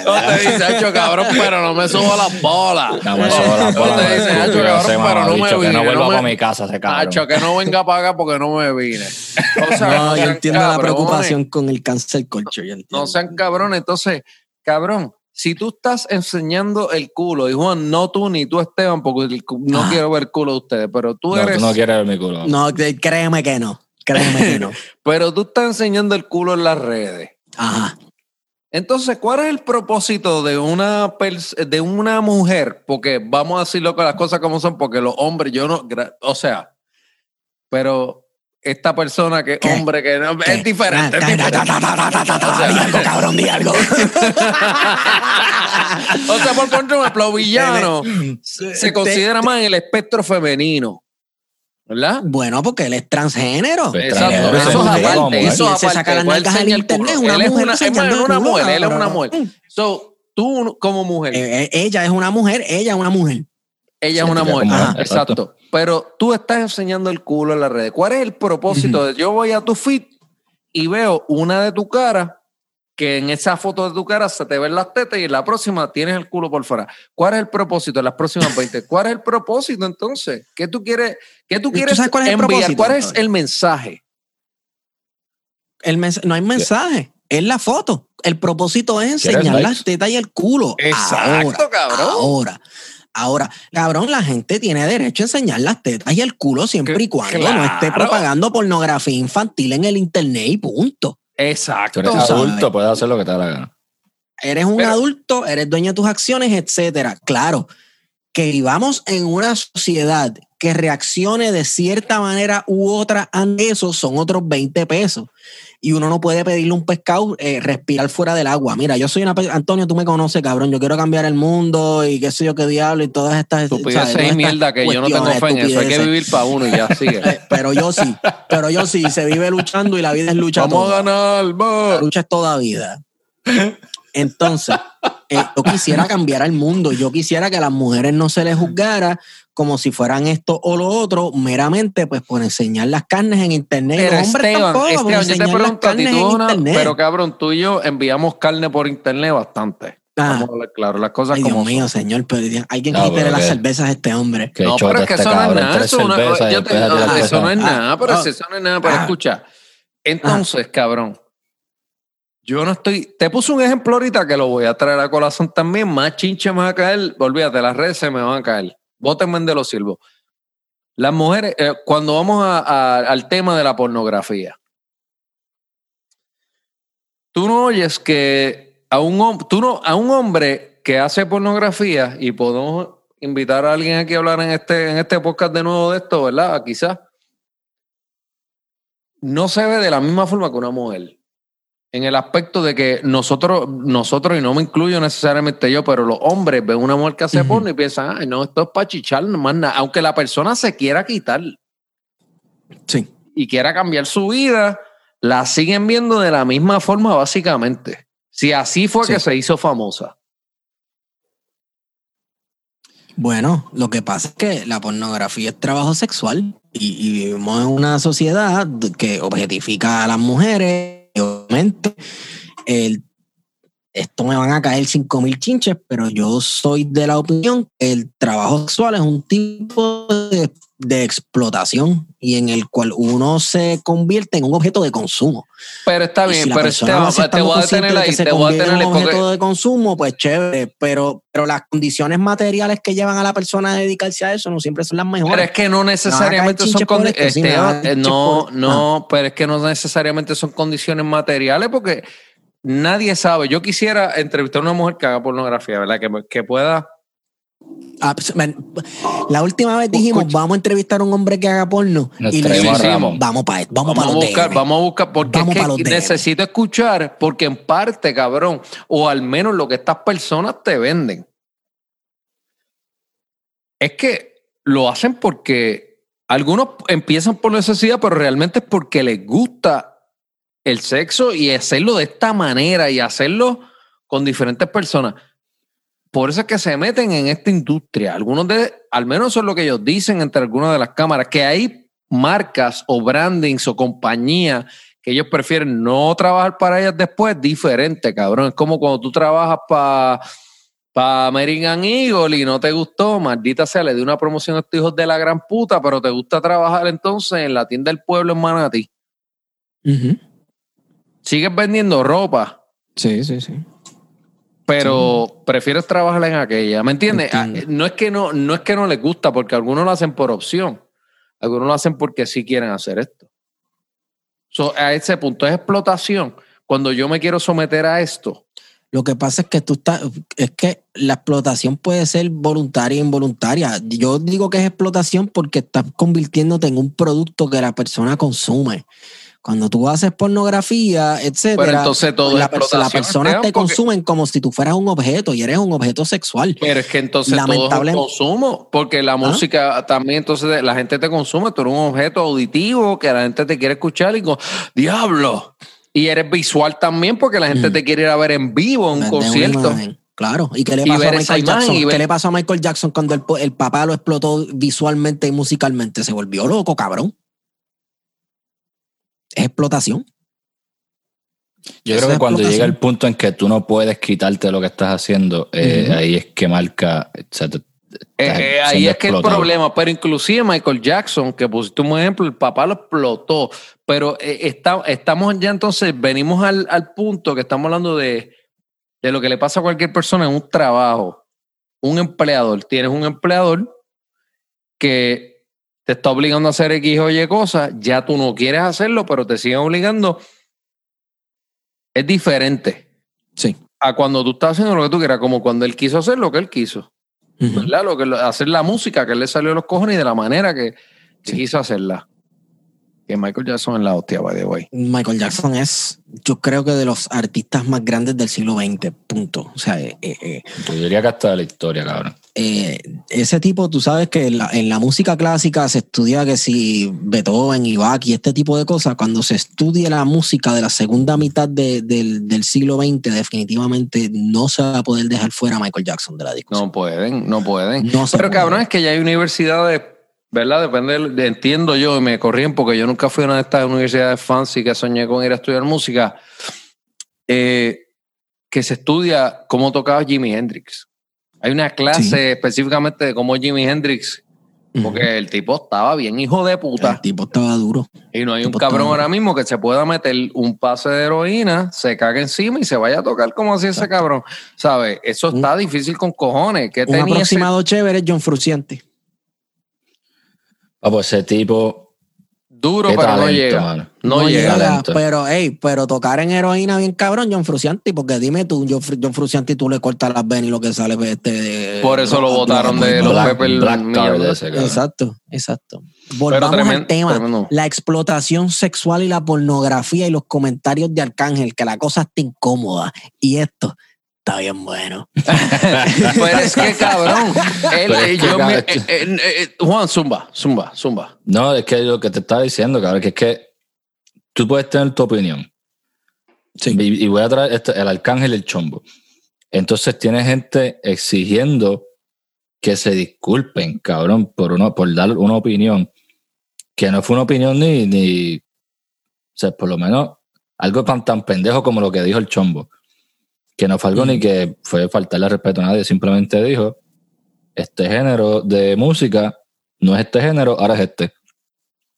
No te dice, "Hacho, cabrón, pero no me subo las bolas. No me subo las bolas, No te dice, "Hacho, cabrón, pero no me mamabicho, que no vine, vuelva no me- para mi casa ese cabrón. Hacho, que no venga para acá porque no me vine. O sea, No, yo sean entiendo la cabrones. preocupación con el cancel culture. yo entiendo. No sean cabrones. Entonces, cabrón, si tú estás enseñando el culo, y Juan, no tú ni tú, Esteban, porque el no Ah. quiero ver culo de ustedes, pero tú No, eres. tú no quieres ver mi culo. No, créeme que no. Créeme que no. [LAUGHS] Pero tú estás enseñando el culo en las redes. Ajá. Entonces, ¿cuál es el propósito de una de una mujer? Porque vamos a decirlo con las cosas como son, porque los hombres, yo no, o sea, pero esta persona que ¿Qué? hombre que no, ¿Qué? es diferente. algo, cabrón, di algo. [LAUGHS] o sea, por ejemplo, [LAUGHS] el villano se considera más en el espectro femenino, ¿verdad? Bueno, porque él es transgénero. Pues, Exacto, transgénero, eso es aparte, eso es se saca aparte. las él nalgas en internet, una Él es mujer una, es una mujer, él es una mujer. So, tú como mujer, Eh, eh, ella es una mujer, ella es una mujer. ella es una mujer. Ajá, exacto. exacto. Pero tú estás enseñando el culo en las redes. ¿Cuál es el propósito de yo voy a tu feed y veo una de tu cara que en esa foto de tu cara se te ven las tetas y en la próxima tienes el culo por fuera. ¿Cuál es el propósito en las próximas 20? ¿Cuál es el propósito entonces? ¿Qué tú quieres, qué tú ¿Tú quieres sabes cuál es el enviar? ¿Cuál es el mensaje? El mens- no hay mensaje, es la foto. El propósito es ¿Quieres enseñar las tetas y el culo. Exacto, ahora, cabrón. Ahora, ahora, cabrón, la gente tiene derecho a enseñar las tetas y el culo siempre Que- y cuando no esté propagando pornografía infantil en el internet y punto. Exacto. Tú eres sabes. adulto, puedes hacer lo que te da la gana. Eres un Pero- adulto, eres dueño de tus acciones, etcétera. Claro, que vivamos en una sociedad que reaccione de cierta manera u otra ante eso son otros 20 pesos. Y uno no puede pedirle a un pescado eh, respirar fuera del agua. Mira, yo soy una... Antonio, tú me conoces, cabrón. Yo quiero cambiar el mundo y qué sé yo qué diablo y todas estas... Todas y estas mierda que yo no tengo fe en eso. Hay que vivir para uno y ya [LAUGHS] sigue. Eh, Pero yo sí, pero yo sí. Se vive luchando y la vida es lucha. Vamos toda. a ganar, La va. lucha es toda vida. Entonces, eh, yo quisiera cambiar al mundo. Yo quisiera que a las mujeres no se les juzgara como si fueran esto o lo otro, meramente pues por enseñar las carnes en internet. Pero los hombres Esteban, tampoco, por yo te enseñar las pregunto a ti, carnes tú en una- internet. pero cabrón, tú y yo enviamos carne por internet bastante. Ah. Vamos a hablar claro, las cosas Ay, como Dios mío, señor, pero alguien No, pero las que- cervezas a este hombre. Que No, pero es que este eso no es nada. Eso, no, yo te- eso es nada, pero Ah, eso no es nada. Pero ah. escucha, entonces, cabrón, yo no estoy. Te puse un ejemplo ahorita que lo voy a traer a colación también. Más chinche me va a caer. Olvídate, las redes se me van a caer. Bótenme de los silbos. Las mujeres, eh, cuando vamos a- al tema de la pornografía, tú no oyes que a un, tú no, a un hombre que hace pornografía, y podemos invitar a alguien aquí a hablar en este, en este podcast de nuevo de esto, ¿verdad? Quizás. No se ve de la misma forma que una mujer. En el aspecto de que nosotros, nosotros, y no me incluyo necesariamente yo, pero los hombres ven una mujer que hace porno y piensan, ay, no, esto es para chichar, no más nada. Aunque la persona se quiera quitar Sí. y quiera cambiar su vida, la siguen viendo de la misma forma, básicamente. Si así fue Sí. que se hizo famosa. Bueno, lo que pasa es que la pornografía es trabajo sexual y, y vivimos en una sociedad que objetifica a las mujeres. Obviamente, el- esto me van a caer cinco mil chinches, pero yo soy de la opinión que el trabajo sexual es un tipo de, de explotación y en el cual uno se convierte en un objeto de consumo. Pero está bien, si pero se te voy a detener ahí, te voy a detener un porque objeto de consumo, pues chévere, pero, pero las condiciones materiales que llevan a la persona a dedicarse a eso no siempre son las mejores. Pero es que no necesariamente son chinches por condi- esto, sí, me van a Esteban, caer eh, no, por- no, pero es que no necesariamente son condiciones materiales porque nadie sabe. Yo quisiera entrevistar a una mujer que haga pornografía, ¿verdad? Que, que pueda. Ah, pues, la última vez dijimos, Escucha. vamos a entrevistar a un hombre que haga porno. Nos y le dijimos, Ramón. vamos para vamos, Vamos, para buscar, DM. vamos a buscar, porque Vamos es que necesito escuchar, porque en parte, cabrón, o al menos lo que estas personas te venden, es que lo hacen porque algunos empiezan por necesidad, pero realmente es porque les gusta el sexo y hacerlo de esta manera y hacerlo con diferentes personas. Por eso es que se meten en esta industria. Algunos de, al menos eso es lo que ellos dicen entre algunas de las cámaras, que hay marcas o brandings o compañías que ellos prefieren no trabajar para ellas después, diferente, cabrón. Es como cuando tú trabajas para pa American Eagle y no te gustó, maldita sea, le di una promoción a estos hijos de la gran puta, pero te gusta trabajar entonces en la tienda del pueblo en Manatí. Ujú. Sigues vendiendo ropa, Sí, sí, sí. Pero prefieres trabajar en aquella, ¿me entiendes? Ah, Entiendo. No es que no, no es que no les gusta, porque algunos lo hacen por opción, algunos lo hacen porque sí quieren hacer esto. So, a ese punto es explotación. Cuando yo me quiero someter a esto, Lo que pasa es que tú estás, es que la explotación puede ser voluntaria e involuntaria. Yo digo que es explotación porque estás convirtiéndote en un producto que la persona consume. Cuando tú haces pornografía, etcétera, Pero entonces todo es la, pers- las personas te porque- consumen como si tú fueras un objeto y eres un objeto sexual. pero es que entonces todo es un consumo, porque la música también, entonces la gente te consume, tú eres un objeto auditivo que la gente te quiere escuchar y con diablo. Y eres visual también porque la gente Mm. te quiere ir a ver en vivo en un concierto. Claro. ¿Y qué le pasó a Michael Jackson? ver- ¿Qué le pasó a Michael Jackson cuando el papá lo explotó visualmente y musicalmente? Se volvió loco, cabrón. Es explotación. Yo Eso creo que cuando llega el punto en que tú no puedes quitarte lo que estás haciendo, eh, ahí es que marca. o sea, te- Eh, eh, ahí es que el problema, pero inclusive Michael Jackson, que pusiste un ejemplo, el papá lo explotó, pero eh, está- estamos ya entonces, venimos al, al punto que estamos hablando de, de lo que le pasa a cualquier persona en un trabajo, un empleador, tienes un empleador que te está obligando a hacer X o Y cosas, ya tú no quieres hacerlo, pero te siguen obligando, es diferente Sí. a cuando tú estás haciendo lo que tú quieras, como cuando él quiso hacer lo que él quiso. ¿verdad? Lo que, hacer la música que él le salió de los cojones y de la manera que, que Sí. quiso hacerla. Que Michael Jackson es la hostia, by the way. Michael Jackson es, yo creo que de los artistas más grandes del siglo XX, punto. O sea, eh, eh, eh, Yo diría que hasta de la historia, cabrón. eh, ese tipo, tú sabes que en la, en la música clásica se estudia que si Beethoven y Bach y este tipo de cosas, cuando se estudia la música de la segunda mitad de- del, del siglo XX, definitivamente no se va a poder dejar fuera a Michael Jackson de la discusión. No pueden, no pueden. No Pero puede. cabrón, es que ya hay universidades, ¿verdad? Depende, de- entiendo yo, y me corrían porque yo nunca fui a una de estas universidades fancy que soñé con ir a estudiar música, eh, que se estudia cómo tocaba Jimi Hendrix. Hay una clase Sí. específicamente de cómo Jimi Hendrix, porque el tipo estaba bien hijo de puta. el tipo estaba duro. Y no hay un cabrón ahora mismo que se pueda meter un pase de heroína, se cague encima y se vaya a tocar como hacía ese cabrón. ¿Sabes? Eso está difícil con cojones. ¿Qué Un tenía ese- aproximado chévere es John Fruciante. Ah, pues ese tipo. Duro, pero no llega. mano. No, llega. talento. pero, hey, pero tocar en heroína bien cabrón, John Fruciante, porque dime tú, John, Fru- John Fruciante, tú le cortas las venas y lo que sale pues, este, Por eso lo votaron de los Black, Pepper Black de ese. Exacto, exacto. Volvamos al tema. tremendo. La explotación sexual y la pornografía y los comentarios de Arcángel, que la cosa está incómoda. Y esto está bien bueno. [LAUGHS] Pero es que, cabrón. él- Pero es que, yo me- eh, eh, eh, Juan, zumba, zumba, zumba. No, es que lo que te estaba diciendo, cabrón, que es que tú puedes tener tu opinión. Sí. Y, y voy a traer este- el arcángel y el chombo. Entonces tiene gente exigiendo que se disculpen, cabrón, por, uno, por dar una opinión que no fue una opinión ni, ni. O sea, por lo menos algo tan, tan pendejo como lo que dijo el chombo. Que no fue algo ni que fue faltarle respeto a nadie, simplemente dijo: Este género de música no es este género, ahora es este.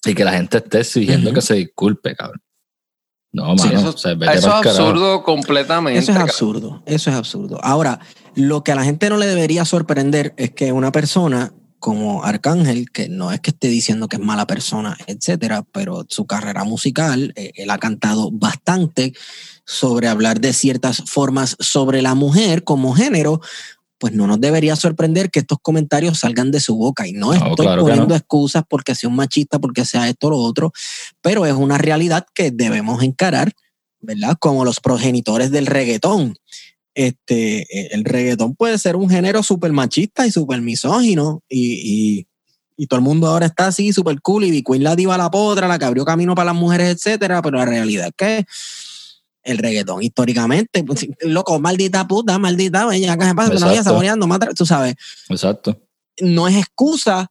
Y que la gente esté exigiendo que se disculpe, cabrón. No, Sí, mano, eso- o sea, vete Eso es carajo. absurdo completamente. Eso es cabrón. absurdo, eso es absurdo. Ahora, lo que a la gente no le debería sorprender es que una persona como Arcángel, que no es que esté diciendo que es mala persona, etcétera, pero su carrera musical, eh, él ha cantado bastante sobre hablar de ciertas formas sobre la mujer como género, pues no nos debería sorprender que estos comentarios salgan de su boca. Y no, estoy claro poniendo no. excusas porque sea un machista, porque sea esto o lo otro, pero es una realidad que debemos encarar ¿verdad? Como los progenitores del reggaetón. Este, eh, el reggaetón puede ser un género súper machista y súper misógino y, y, y todo el mundo ahora está así súper cool y Big Queen la diva la potra, la que abrió camino para las mujeres, etcétera, pero la realidad es que el reggaetón históricamente, pues, loco, maldita puta, maldita, ella que se pasa, Exacto. saboreando, tú sabes, Exacto. no es excusa,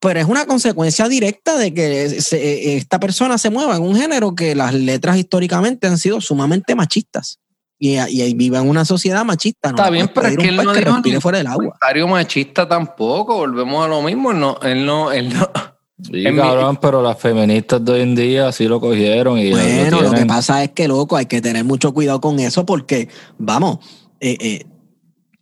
pero es una consecuencia directa de que se- esta persona se mueva en un género que las letras históricamente han sido sumamente machistas. Y, y, y vive en una sociedad machista. ¿no? Está bien, pero es que él no que dijo ni fuera del agua. comentario machista tampoco, volvemos a lo mismo. Él no, él no, él no. Sí, En mi- cabrón, pero las feministas de hoy en día así lo cogieron y Bueno, lo lo que pasa es que, loco, hay que tener mucho cuidado con eso porque, vamos, eh, eh,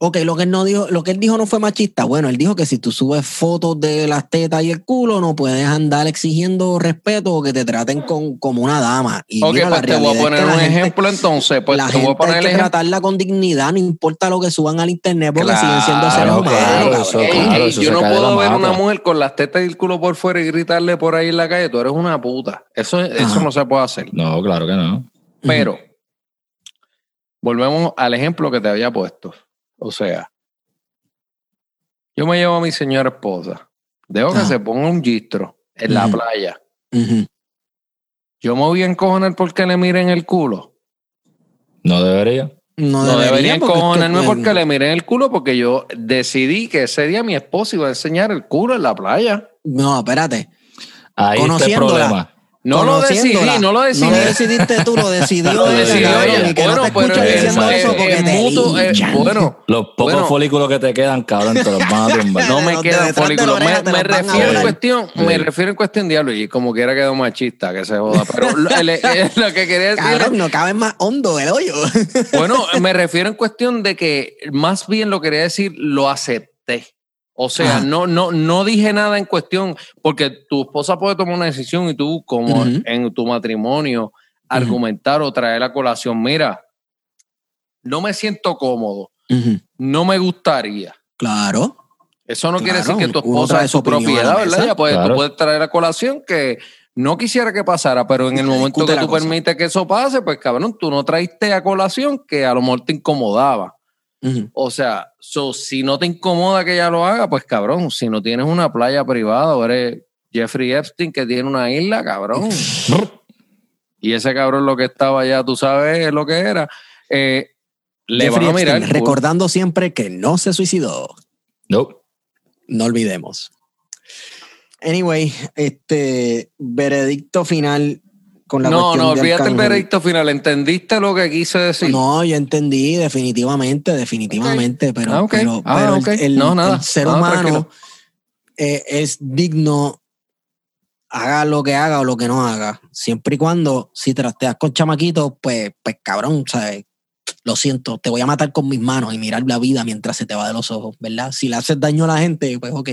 ok, lo que, él no dijo, lo que él dijo no fue machista. Bueno, él dijo que si tú subes fotos de las tetas y el culo, no puedes andar exigiendo respeto o que te traten con, como una dama. Y Ok, mira, pues te voy a es poner que un gente- ejemplo entonces. Pues la te voy gente a poner hay que tratarla con dignidad, no importa lo que suban al internet, porque siguen siendo Claro, seres humanos. claro, claro, yo no puedo ver una mujer con las tetas y el culo por fuera y gritarle por ahí en la calle, tú eres una puta. Eso, eso no se puede hacer. No, claro que no. Pero, volvemos al ejemplo que te había puesto. O sea, yo me llevo a mi señora esposa, dejo que Ajá. se ponga un gistro en la playa. Yo me voy a encojonar porque le miren el culo. No debería. No, No debería porque es que, encojonarme eh, porque le miren el culo porque yo decidí que ese día mi esposa iba a enseñar el culo en la playa. No, espérate. Ahí está el Conociéndola. problema. No lo decidí, no lo decidí. No lo decidiste tú, lo [LAUGHS] decidió Lo decidió ella. no Bueno, pero escucho es- diciendo es- eso porque es te mutuo, eh, bueno, Los pocos bueno, folículos que te quedan, cabrón, te los van a tumbar. [LAUGHS] No me de quedan folículos. Me, me refiero en cuestión, me Sí. refiero en cuestión diablo y como quiera quedó machista que se joda. Pero [LAUGHS] lo, el- el- lo que quería decir Cabrón, no cabe más hondo el hoyo. Bueno, me refiero en cuestión de que más bien lo quería decir, lo acepté. O sea, no, no, no dije nada en cuestión, porque tu esposa puede tomar una decisión y tú, como en tu matrimonio, argumentar o traer a colación, mira, no me siento cómodo, no me gustaría. Claro. Eso no quiere decir que tu esposa es su la propiedad, ¿verdad? Ya puedes, tú puedes traer a colación que no quisiera que pasara, pero en el momento que la tú cosa. permites que eso pase, pues cabrón, tú no traiste a colación que a lo mejor te incomodaba. O sea, so, si no te incomoda que ella lo haga, pues cabrón, si no tienes una playa privada o eres Jeffrey Epstein que tiene una isla, cabrón. [LAUGHS] y ese cabrón lo que estaba allá, tú sabes lo que era. eh, le Jeffrey van a mirar. Epstein, recordando siempre que no se suicidó. Nope. No olvidemos. Anyway, este veredicto final con la no, no, olvídate el veredicto final. ¿Entendiste lo que quise decir? No, yo entendí definitivamente, definitivamente, pero, Ah, ok. pero, Ah, pero el- ok. el, No, nada. el ser No, humano tranquilo. eh, es digno, haga lo que haga o lo que no haga, siempre y cuando si trasteas con chamaquitos, pues, pues cabrón, ¿sabes? Lo siento, te voy a matar con mis manos y mirar la vida mientras se te va de los ojos, ¿verdad? Si le haces daño a la gente, pues ok,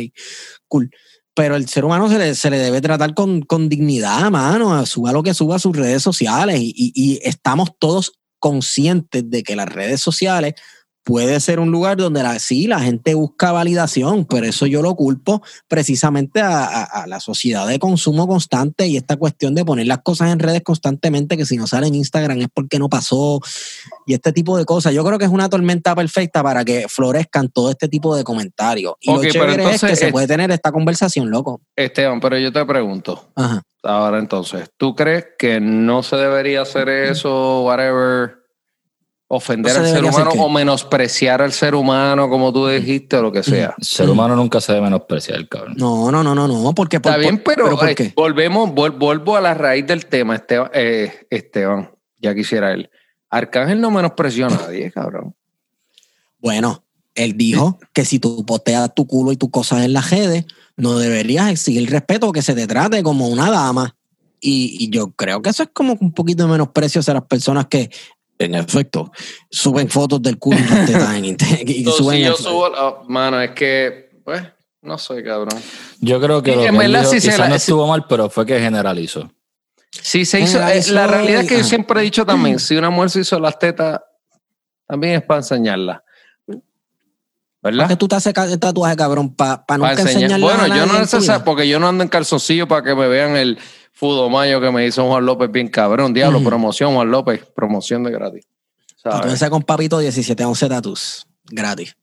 cool. Pero el ser humano se le, se le debe tratar con, con dignidad, mano. Suba lo que suba a sus redes sociales. Y, y- y estamos todos conscientes de que las redes sociales puede ser un lugar donde la, sí, la gente busca validación, pero eso yo lo culpo precisamente a, a- a la sociedad de consumo constante y esta cuestión de poner las cosas en redes constantemente, que si no sale en Instagram es porque no pasó, y este tipo de cosas. Yo creo que es una tormenta perfecta para que florezcan todo este tipo de comentarios. Y lo pero chévere es entonces, que se puede tener esta conversación, loco. Esteban, pero yo te pregunto. Ajá. Ahora entonces, ¿tú crees que no se debería hacer eso, whatever, ofender No al ser humano o menospreciar al ser humano, como tú dijiste, o lo que sea? El ser humano nunca se debe menospreciar, cabrón. No, no, no, no, no, porque por, Está bien, por- pero, ¿por eh, volvemos, vuel- vuelvo a la raíz del tema, Esteban, eh, Esteban, ya quisiera él. Arcángel no menospreció a nadie, cabrón. Bueno, él dijo que si tú posteas tu culo y tus cosas en las redes, no deberías exigir respeto, que se te trate como una dama. Y, y yo creo que eso es como un poquito de menosprecio hacia las personas que, en efecto, suben fotos del culo y las tetas en internet. Y So, suben si yo subo, la- mano, es que, pues, no sé, cabrón. Yo creo que Sí, lo que verdad dijo sí se la- no sí- estuvo mal, pero fue que generalizó. Si se hizo, eh, la realidad es que yo siempre he dicho también, [CLEARS THROAT] si una mujer se hizo las tetas, también es para enseñarlas. ¿Para ¿Verdad? qué tú te haces tatuaje, cabrón? ¿Para Para nunca enseñar. enseñarle Bueno, a yo no necesito, porque yo no ando en calzoncillo para que me vean el fudomayo que me hizo Juan López bien cabrón. Diablo, Ujú. promoción, Juan López, promoción de gratis. ¿Sabes? Tatúense con papito 1711 tatus. Gratis.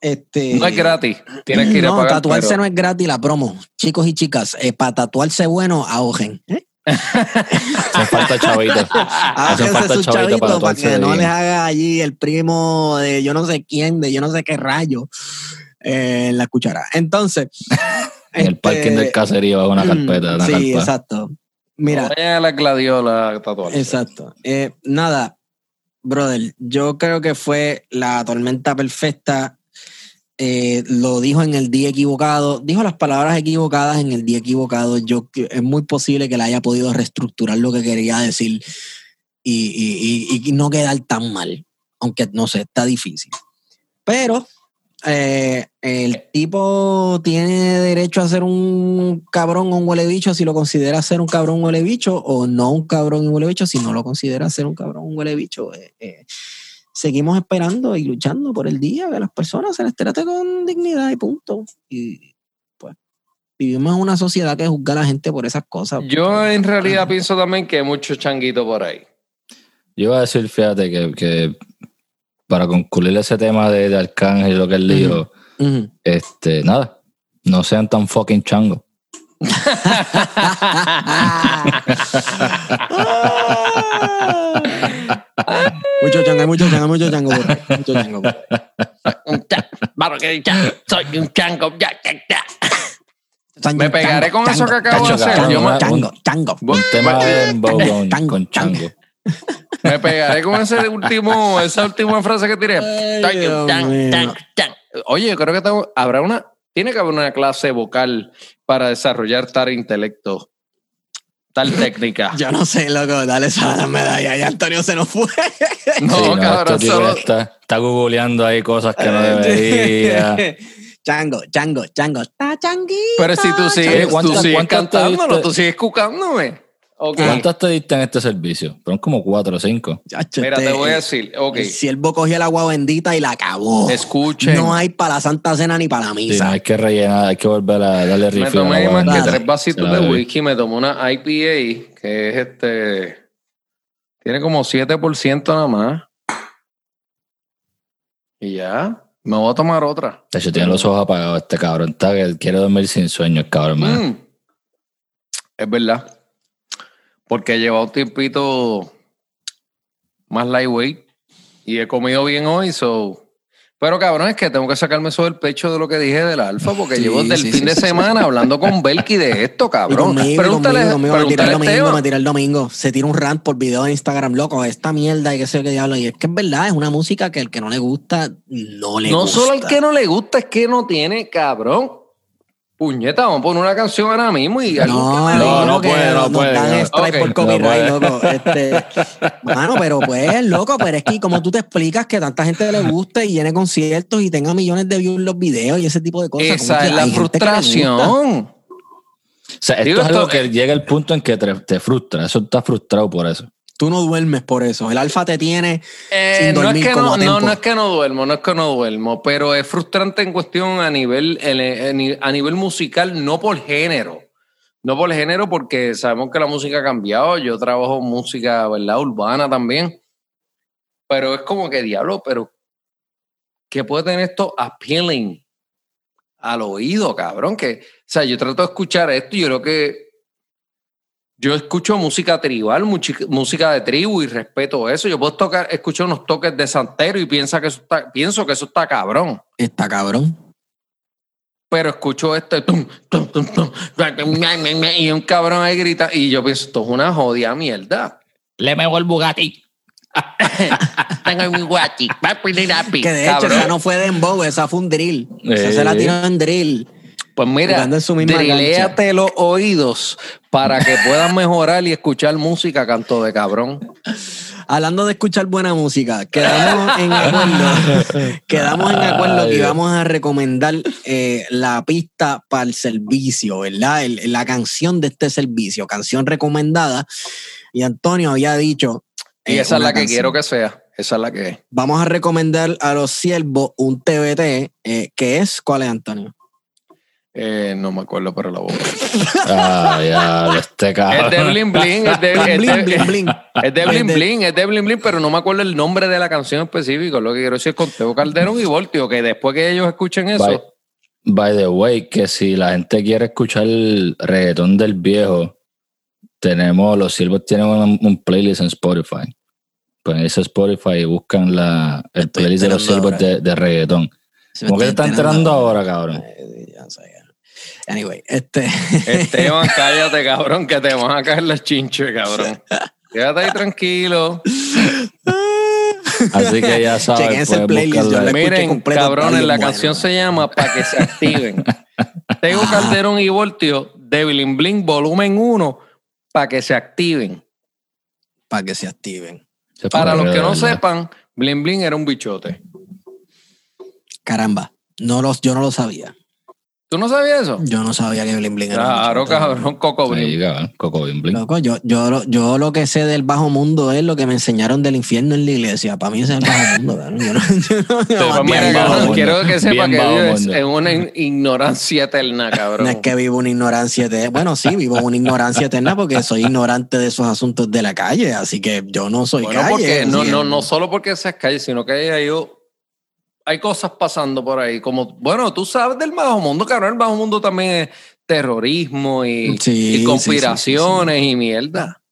Este, No es gratis, tienes que ir no, a pagar. tatuarse pero- no es gratis la promo. Chicos y chicas, para tatuarse bueno, ahogen. ¿eh? Hace falta chavito. [LAUGHS] Hace Háganse falta para chavitos para tatuarse que no les haga allí el primo de yo no sé quién, de yo no sé qué rayo eh, en la cuchara. Entonces, En el este, parking del caserío bajo una carpeta, una Sí, carpa. exacto. Mira, a la gladiola a tatuarse. exacto. Eh, nada, brother, yo creo que fue la tormenta perfecta. Eh, lo dijo en el día equivocado, dijo las palabras equivocadas en el día equivocado. Yo es muy posible que le haya podido reestructurar lo que quería decir y, y- y- y no quedar tan mal, aunque no sé, está difícil. Pero eh, el tipo tiene derecho a ser un cabrón o un huele bicho si lo considera ser un cabrón o un huele bicho, o no un cabrón y un huele bicho si no lo considera ser un cabrón o un huele bicho. Eh, eh, seguimos esperando y luchando por el día que las personas se les trate con dignidad y punto. Y pues vivimos en una sociedad que juzga a la gente por esas cosas. Yo en realidad pienso también que hay mucho changuito por ahí. Yo iba a decir, fíjate, que, que para concluir ese tema de, de Arcángel y lo que él dijo, Ujú. este, nada, no sean tan fucking changos. [LAUGHS] mucho chango, mucho chango, mucho chango. Mucho chango. soy un chango. Me pegaré chango, con eso chango, que acabo de hacer. Yo Chango, chango. Un tema de con chango. Me pegaré con ese último, esa última frase que tiré. Ay. Oye, yo creo que tengo- habrá una, tiene que haber una clase vocal para desarrollar tal intelecto, tal [LAUGHS] técnica. Yo no sé, loco, dale esa medalla y Antonio se nos fue. [LAUGHS] No, Sí, no, cabrón, solo- está, está googleando ahí cosas que no [LAUGHS] debería. chango, chango, chango. Está changuito. Pero si tú sigues, tú ¿cuántas- sigues cantándolo, tú sigues cucándome. ¿Cuántas te diste en este servicio? Fueron como cuatro o cinco. Chacho, Mira, este, te voy a decir, ok, El siervo cogió el agua bendita y la acabó. escuchen. No hay para la Santa Cena ni para la Sí, misa. no hay que rellenar, hay que volver a darle me refill. a tomé más que tres vasitos de whisky, me tomé una IPA que es este, tiene como 7% nada más. Y ya, me voy a tomar otra. De hecho, tiene los ojos apagados este cabrón. Está que quiere dormir sin sueño, el cabrón. man. Mm. Es verdad. Porque he llevado un tiempito más lightweight y he comido bien hoy, so. Pero cabrón, es que tengo que sacarme eso del pecho de lo que dije del alfa, porque Sí, llevo desde sí, el fin sí, de semana hablando con Belki de esto, cabrón. conmigo, pregúntale, conmigo, conmigo, me tiré el domingo, me tiré el domingo. Se tira un rant por video en Instagram, loco, esta mierda y qué sé yo qué diablo. Y es que es verdad, es una música que el que no le gusta, no le No gusta. solo al que no le gusta, es que no tiene, cabrón. Puñeta, vamos a poner una canción ahora mismo y No, no, no que puede, no puede, dan no. strike Ok. por copyright, No loco. Este, mano, pero pues, loco, pero es que como tú te explicas que tanta gente le guste y llene conciertos y tenga millones de views los videos y ese tipo de cosas. ¿cómo Esa es la que frustración. O sea, esto Digo, es algo esto- que llega el punto en que te, te frustra. Eso está frustrado por eso. Tú no duermes por eso. El alfa te tiene Eh, sin no, es dormir que como no, no, es que no duermo, no es que no duermo, pero es frustrante en cuestión a nivel, a nivel musical, no por género. No por género, porque sabemos que la música ha cambiado. Yo trabajo música, ¿verdad? Urbana también. Pero es como que diablo, pero ¿qué puede tener esto appealing al oído, cabrón? Que, o sea, yo trato de escuchar esto y yo creo que yo escucho música tribal, música de tribu y respeto eso. Yo puedo tocar, escuchar unos toques de santero y piensa que eso está, pienso que eso está cabrón. Está cabrón. Pero escucho este tum, tum, tum, tum, y un cabrón ahí grita y yo pienso, esto es una jodida mierda. Le mego el Bugatti. [LAUGHS] Tengo ni rapi. Que de hecho, Cabrón. esa no fue dembow, esa fue un drill. Esa se la tiró en drill. Pues mira, driléate los oídos para que puedas mejorar y escuchar música canto de cabrón. Hablando de escuchar buena música, quedamos en acuerdo, [LAUGHS] quedamos en acuerdo que íbamos a recomendar eh, la pista para el servicio, ¿verdad? El- la canción de este servicio, canción recomendada. Y Antonio había dicho. Y eh, esa es la que quiero que sea. Esa es la que es. Vamos a recomendar a los siervos un TBT, eh, que es, ¿cuál es, Antonio? Eh, no me acuerdo, pero la voz. [LAUGHS] Ah, ya, este Es cabrón. de Bling Bling, es de, es de- Bling, bling, es de Bling Es de- Bling, es de Bling Bling, pero no me acuerdo el nombre de la canción específico. Lo que quiero decir es con Teo Calderón y Voltio, que después que ellos escuchen eso, By, by the way, que si la gente quiere escuchar el reggaetón del viejo, tenemos, los siervos tienen un, un playlist en Spotify. Pues ese Spotify y buscan la, el Estoy playlist de los siervos de, de reggaetón. ¿Cómo que te está enterando ahora, cabrón? Eh, ya sé. Anyway, este. [LAUGHS] Esteban, cállate, cabrón, que te van a caer las chinches, cabrón. Quédate ahí tranquilo. [LAUGHS] Así que ya sabes, Chequen ese playlist, yo la Miren, cabrones, la bueno. canción se llama Para que se activen. [LAUGHS] Tego Calderón y Voltio de Bling Bling volumen 1 para que se activen. para que se activen. Se Para los que no ¿verdad? sepan, Bling Bling era un bichote. Caramba, no los, yo no lo sabía. ¿Tú no sabías eso? Yo no sabía que Bling Bling era Claro, cabrón, Coco Bling. Ahí, cabrón, Coco Bling Bling. Loco, yo, yo, lo- yo lo que sé del bajo mundo es lo que me enseñaron del infierno en la iglesia. Para mí ese es el bajo mundo. cabrón. Yo no, [LAUGHS] yo no- no, mira, bien cabrón, bajo mundo. quiero que sepa Bien que vives en una ignorancia eterna, cabrón. [LAUGHS] no es que vivo una ignorancia eterna. Bueno, sí, vivo una ignorancia eterna porque soy ignorante de esos asuntos de la calle. Así que yo no soy bueno, calle. porque no, no, no solo porque seas calle, sino que hay, hay, hay cosas pasando por ahí. Como, bueno, tú sabes del bajo mundo, cabrón. El bajo mundo también es terrorismo y, Sí, y sí, conspiraciones y mierda.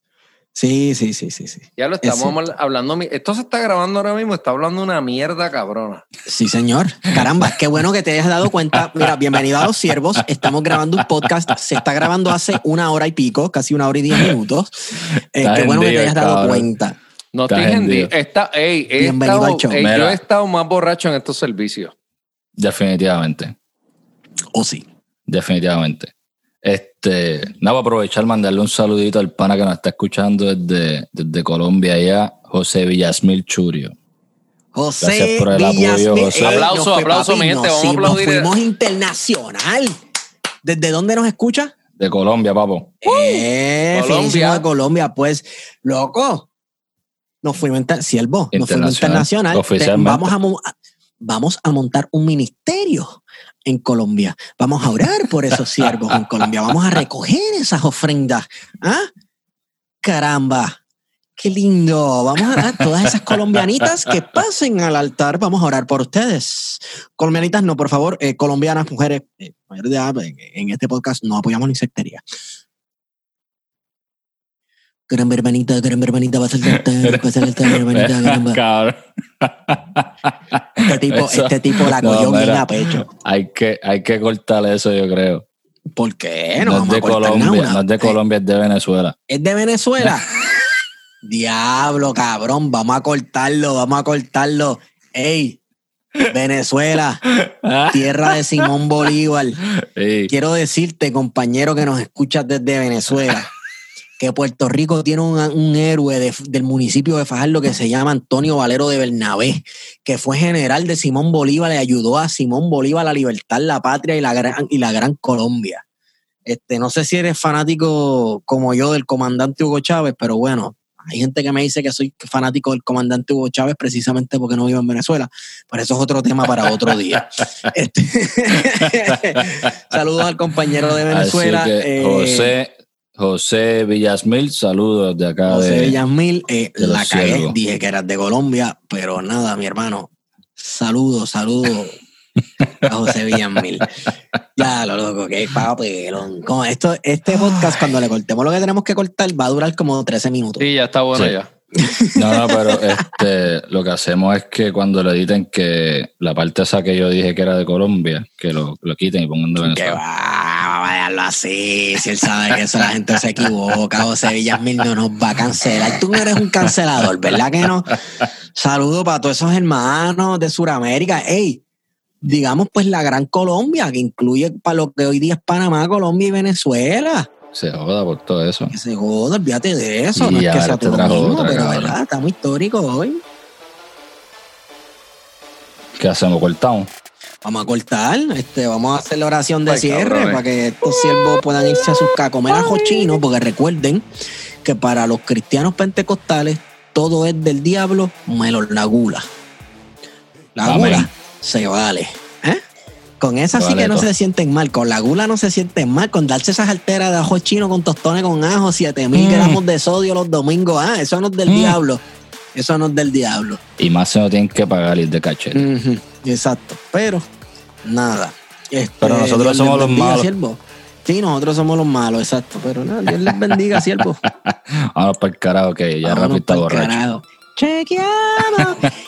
Sí, sí, sí, sí, sí. Ya lo estamos Ese. hablando. Esto se está grabando ahora mismo, está hablando una mierda cabrona. Sí, señor. Caramba, qué bueno que te hayas dado cuenta. Mira, bienvenido a Los Siervos. Estamos grabando un podcast. Se está grabando hace una hora y pico, casi una hora y diez minutos. Eh, qué bueno que te hayas dado cabrón. cuenta. No estoy hendido. Está, ey, he Bienvenido estado- al yo he estado más borracho en estos servicios. Definitivamente. O sí. Definitivamente. Este, nada, voy a aprovechar mandarle un saludito al pana que nos está escuchando desde, desde Colombia allá, José Villasmil Churio. José Gracias por el apoyo. José. Ey, Aplauso, fue, aplauso, papi, mi gente, vamos a aplaudir. Nos fuimos internacional. ¿Desde dónde nos escucha? De Colombia, papo. Eh, Colombia. Colombia. Pues, loco, nos fuimos inter siervo, nos fuimos Internacional. Vamos a, mo- vamos a montar un ministerio en Colombia. Vamos a orar por esos siervos en Colombia. Vamos a recoger esas ofrendas. ¿Ah? Caramba. Qué lindo. Vamos a dar todas esas colombianitas que pasen al altar. Vamos a orar por ustedes. Colombianitas, no, por favor. eh, colombianas, mujeres, eh, en, este podcast no apoyamos ni sectaria. Gran hermanita, gran hermanita, va a altar, [LAUGHS] va a hermanita, caramba. Cabrón. Este tipo, Eso- este tipo la No, cogió bien a pecho. Hay que, hay que cortar eso, yo creo. ¿Por qué? No, es de Colombia, una- no es de Colombia, es de Venezuela. Es de Venezuela. [LAUGHS] Diablo, cabrón. Vamos a cortarlo, vamos a cortarlo. Ey, Venezuela, [LAUGHS] tierra de Simón Bolívar. Sí. Quiero decirte, compañero que nos escuchas desde Venezuela, que Puerto Rico tiene un, un héroe de- del municipio de Fajardo que se llama Antonio Valero de Bernabé, que fue general de Simón Bolívar y ayudó a Simón Bolívar a libertar la patria y la gran, y la gran Colombia. Este, no sé si eres fanático como yo del comandante Hugo Chávez, pero bueno, hay gente que me dice que soy fanático del comandante Hugo Chávez precisamente porque no vivo en Venezuela, pero eso es otro tema para otro día. [LAUGHS] Este, [LAUGHS] saludos al compañero de Venezuela. Así que eh, José, José Villasmil, saludos de acá José de, Villamil, eh, de la cagué, dije que eras de Colombia, pero nada, mi hermano. Saludos, saludos a José Villamil. [LAUGHS] Ya, lo loco, que papelón. Como esto, este podcast, cuando le cortemos lo que tenemos que cortar, va a durar como 13 minutos. Sí, ya está bueno Sí. ya. [LAUGHS] No, no, pero este, lo que hacemos es que cuando lo editen, que la parte esa que yo dije que era de Colombia, que lo, lo quiten y pongan de Venezuela. Dejarlo así. Si él sabe que eso la gente se equivoca, José Villamil no nos va a cancelar. Tú no eres un cancelador, ¿verdad que no? Saludos para todos esos hermanos de Sudamérica. Ey, digamos pues la Gran Colombia, que incluye para lo que hoy día es Panamá, Colombia y Venezuela. Se joda por todo eso. Que se joda, olvídate de eso. Y no es que sea todo mismo, pero cabrón. verdad, estamos históricos hoy. ¿Qué hacemos? ¿Cortamos? Vamos a cortar, este, vamos a hacer la oración de Ay, cierre para que estos siervos puedan irse a sus casas a comer ajo chino, porque recuerden que para los cristianos pentecostales todo es del diablo menos la gula. La Amén. gula se vale. ¿eh? Con esa Se sí vale que no todo. se sienten mal, con la gula no se sienten mal, con darse esas alteras de ajo chino con tostones con ajo, 7000 Mm. gramos de sodio los domingos, ah, eso no es del Mm. diablo. Eso no es del diablo. Y más se no tienen que pagar ir de cachete. Exacto. Pero, nada. Este, Pero nosotros Dios somos los malos. siervo. Sí, nosotros somos los malos, exacto. Pero nada, Dios les bendiga, siervo. [LAUGHS] Vámonos para el carajo que ya Rafi está borracho. carajo. Chequeamos. [LAUGHS]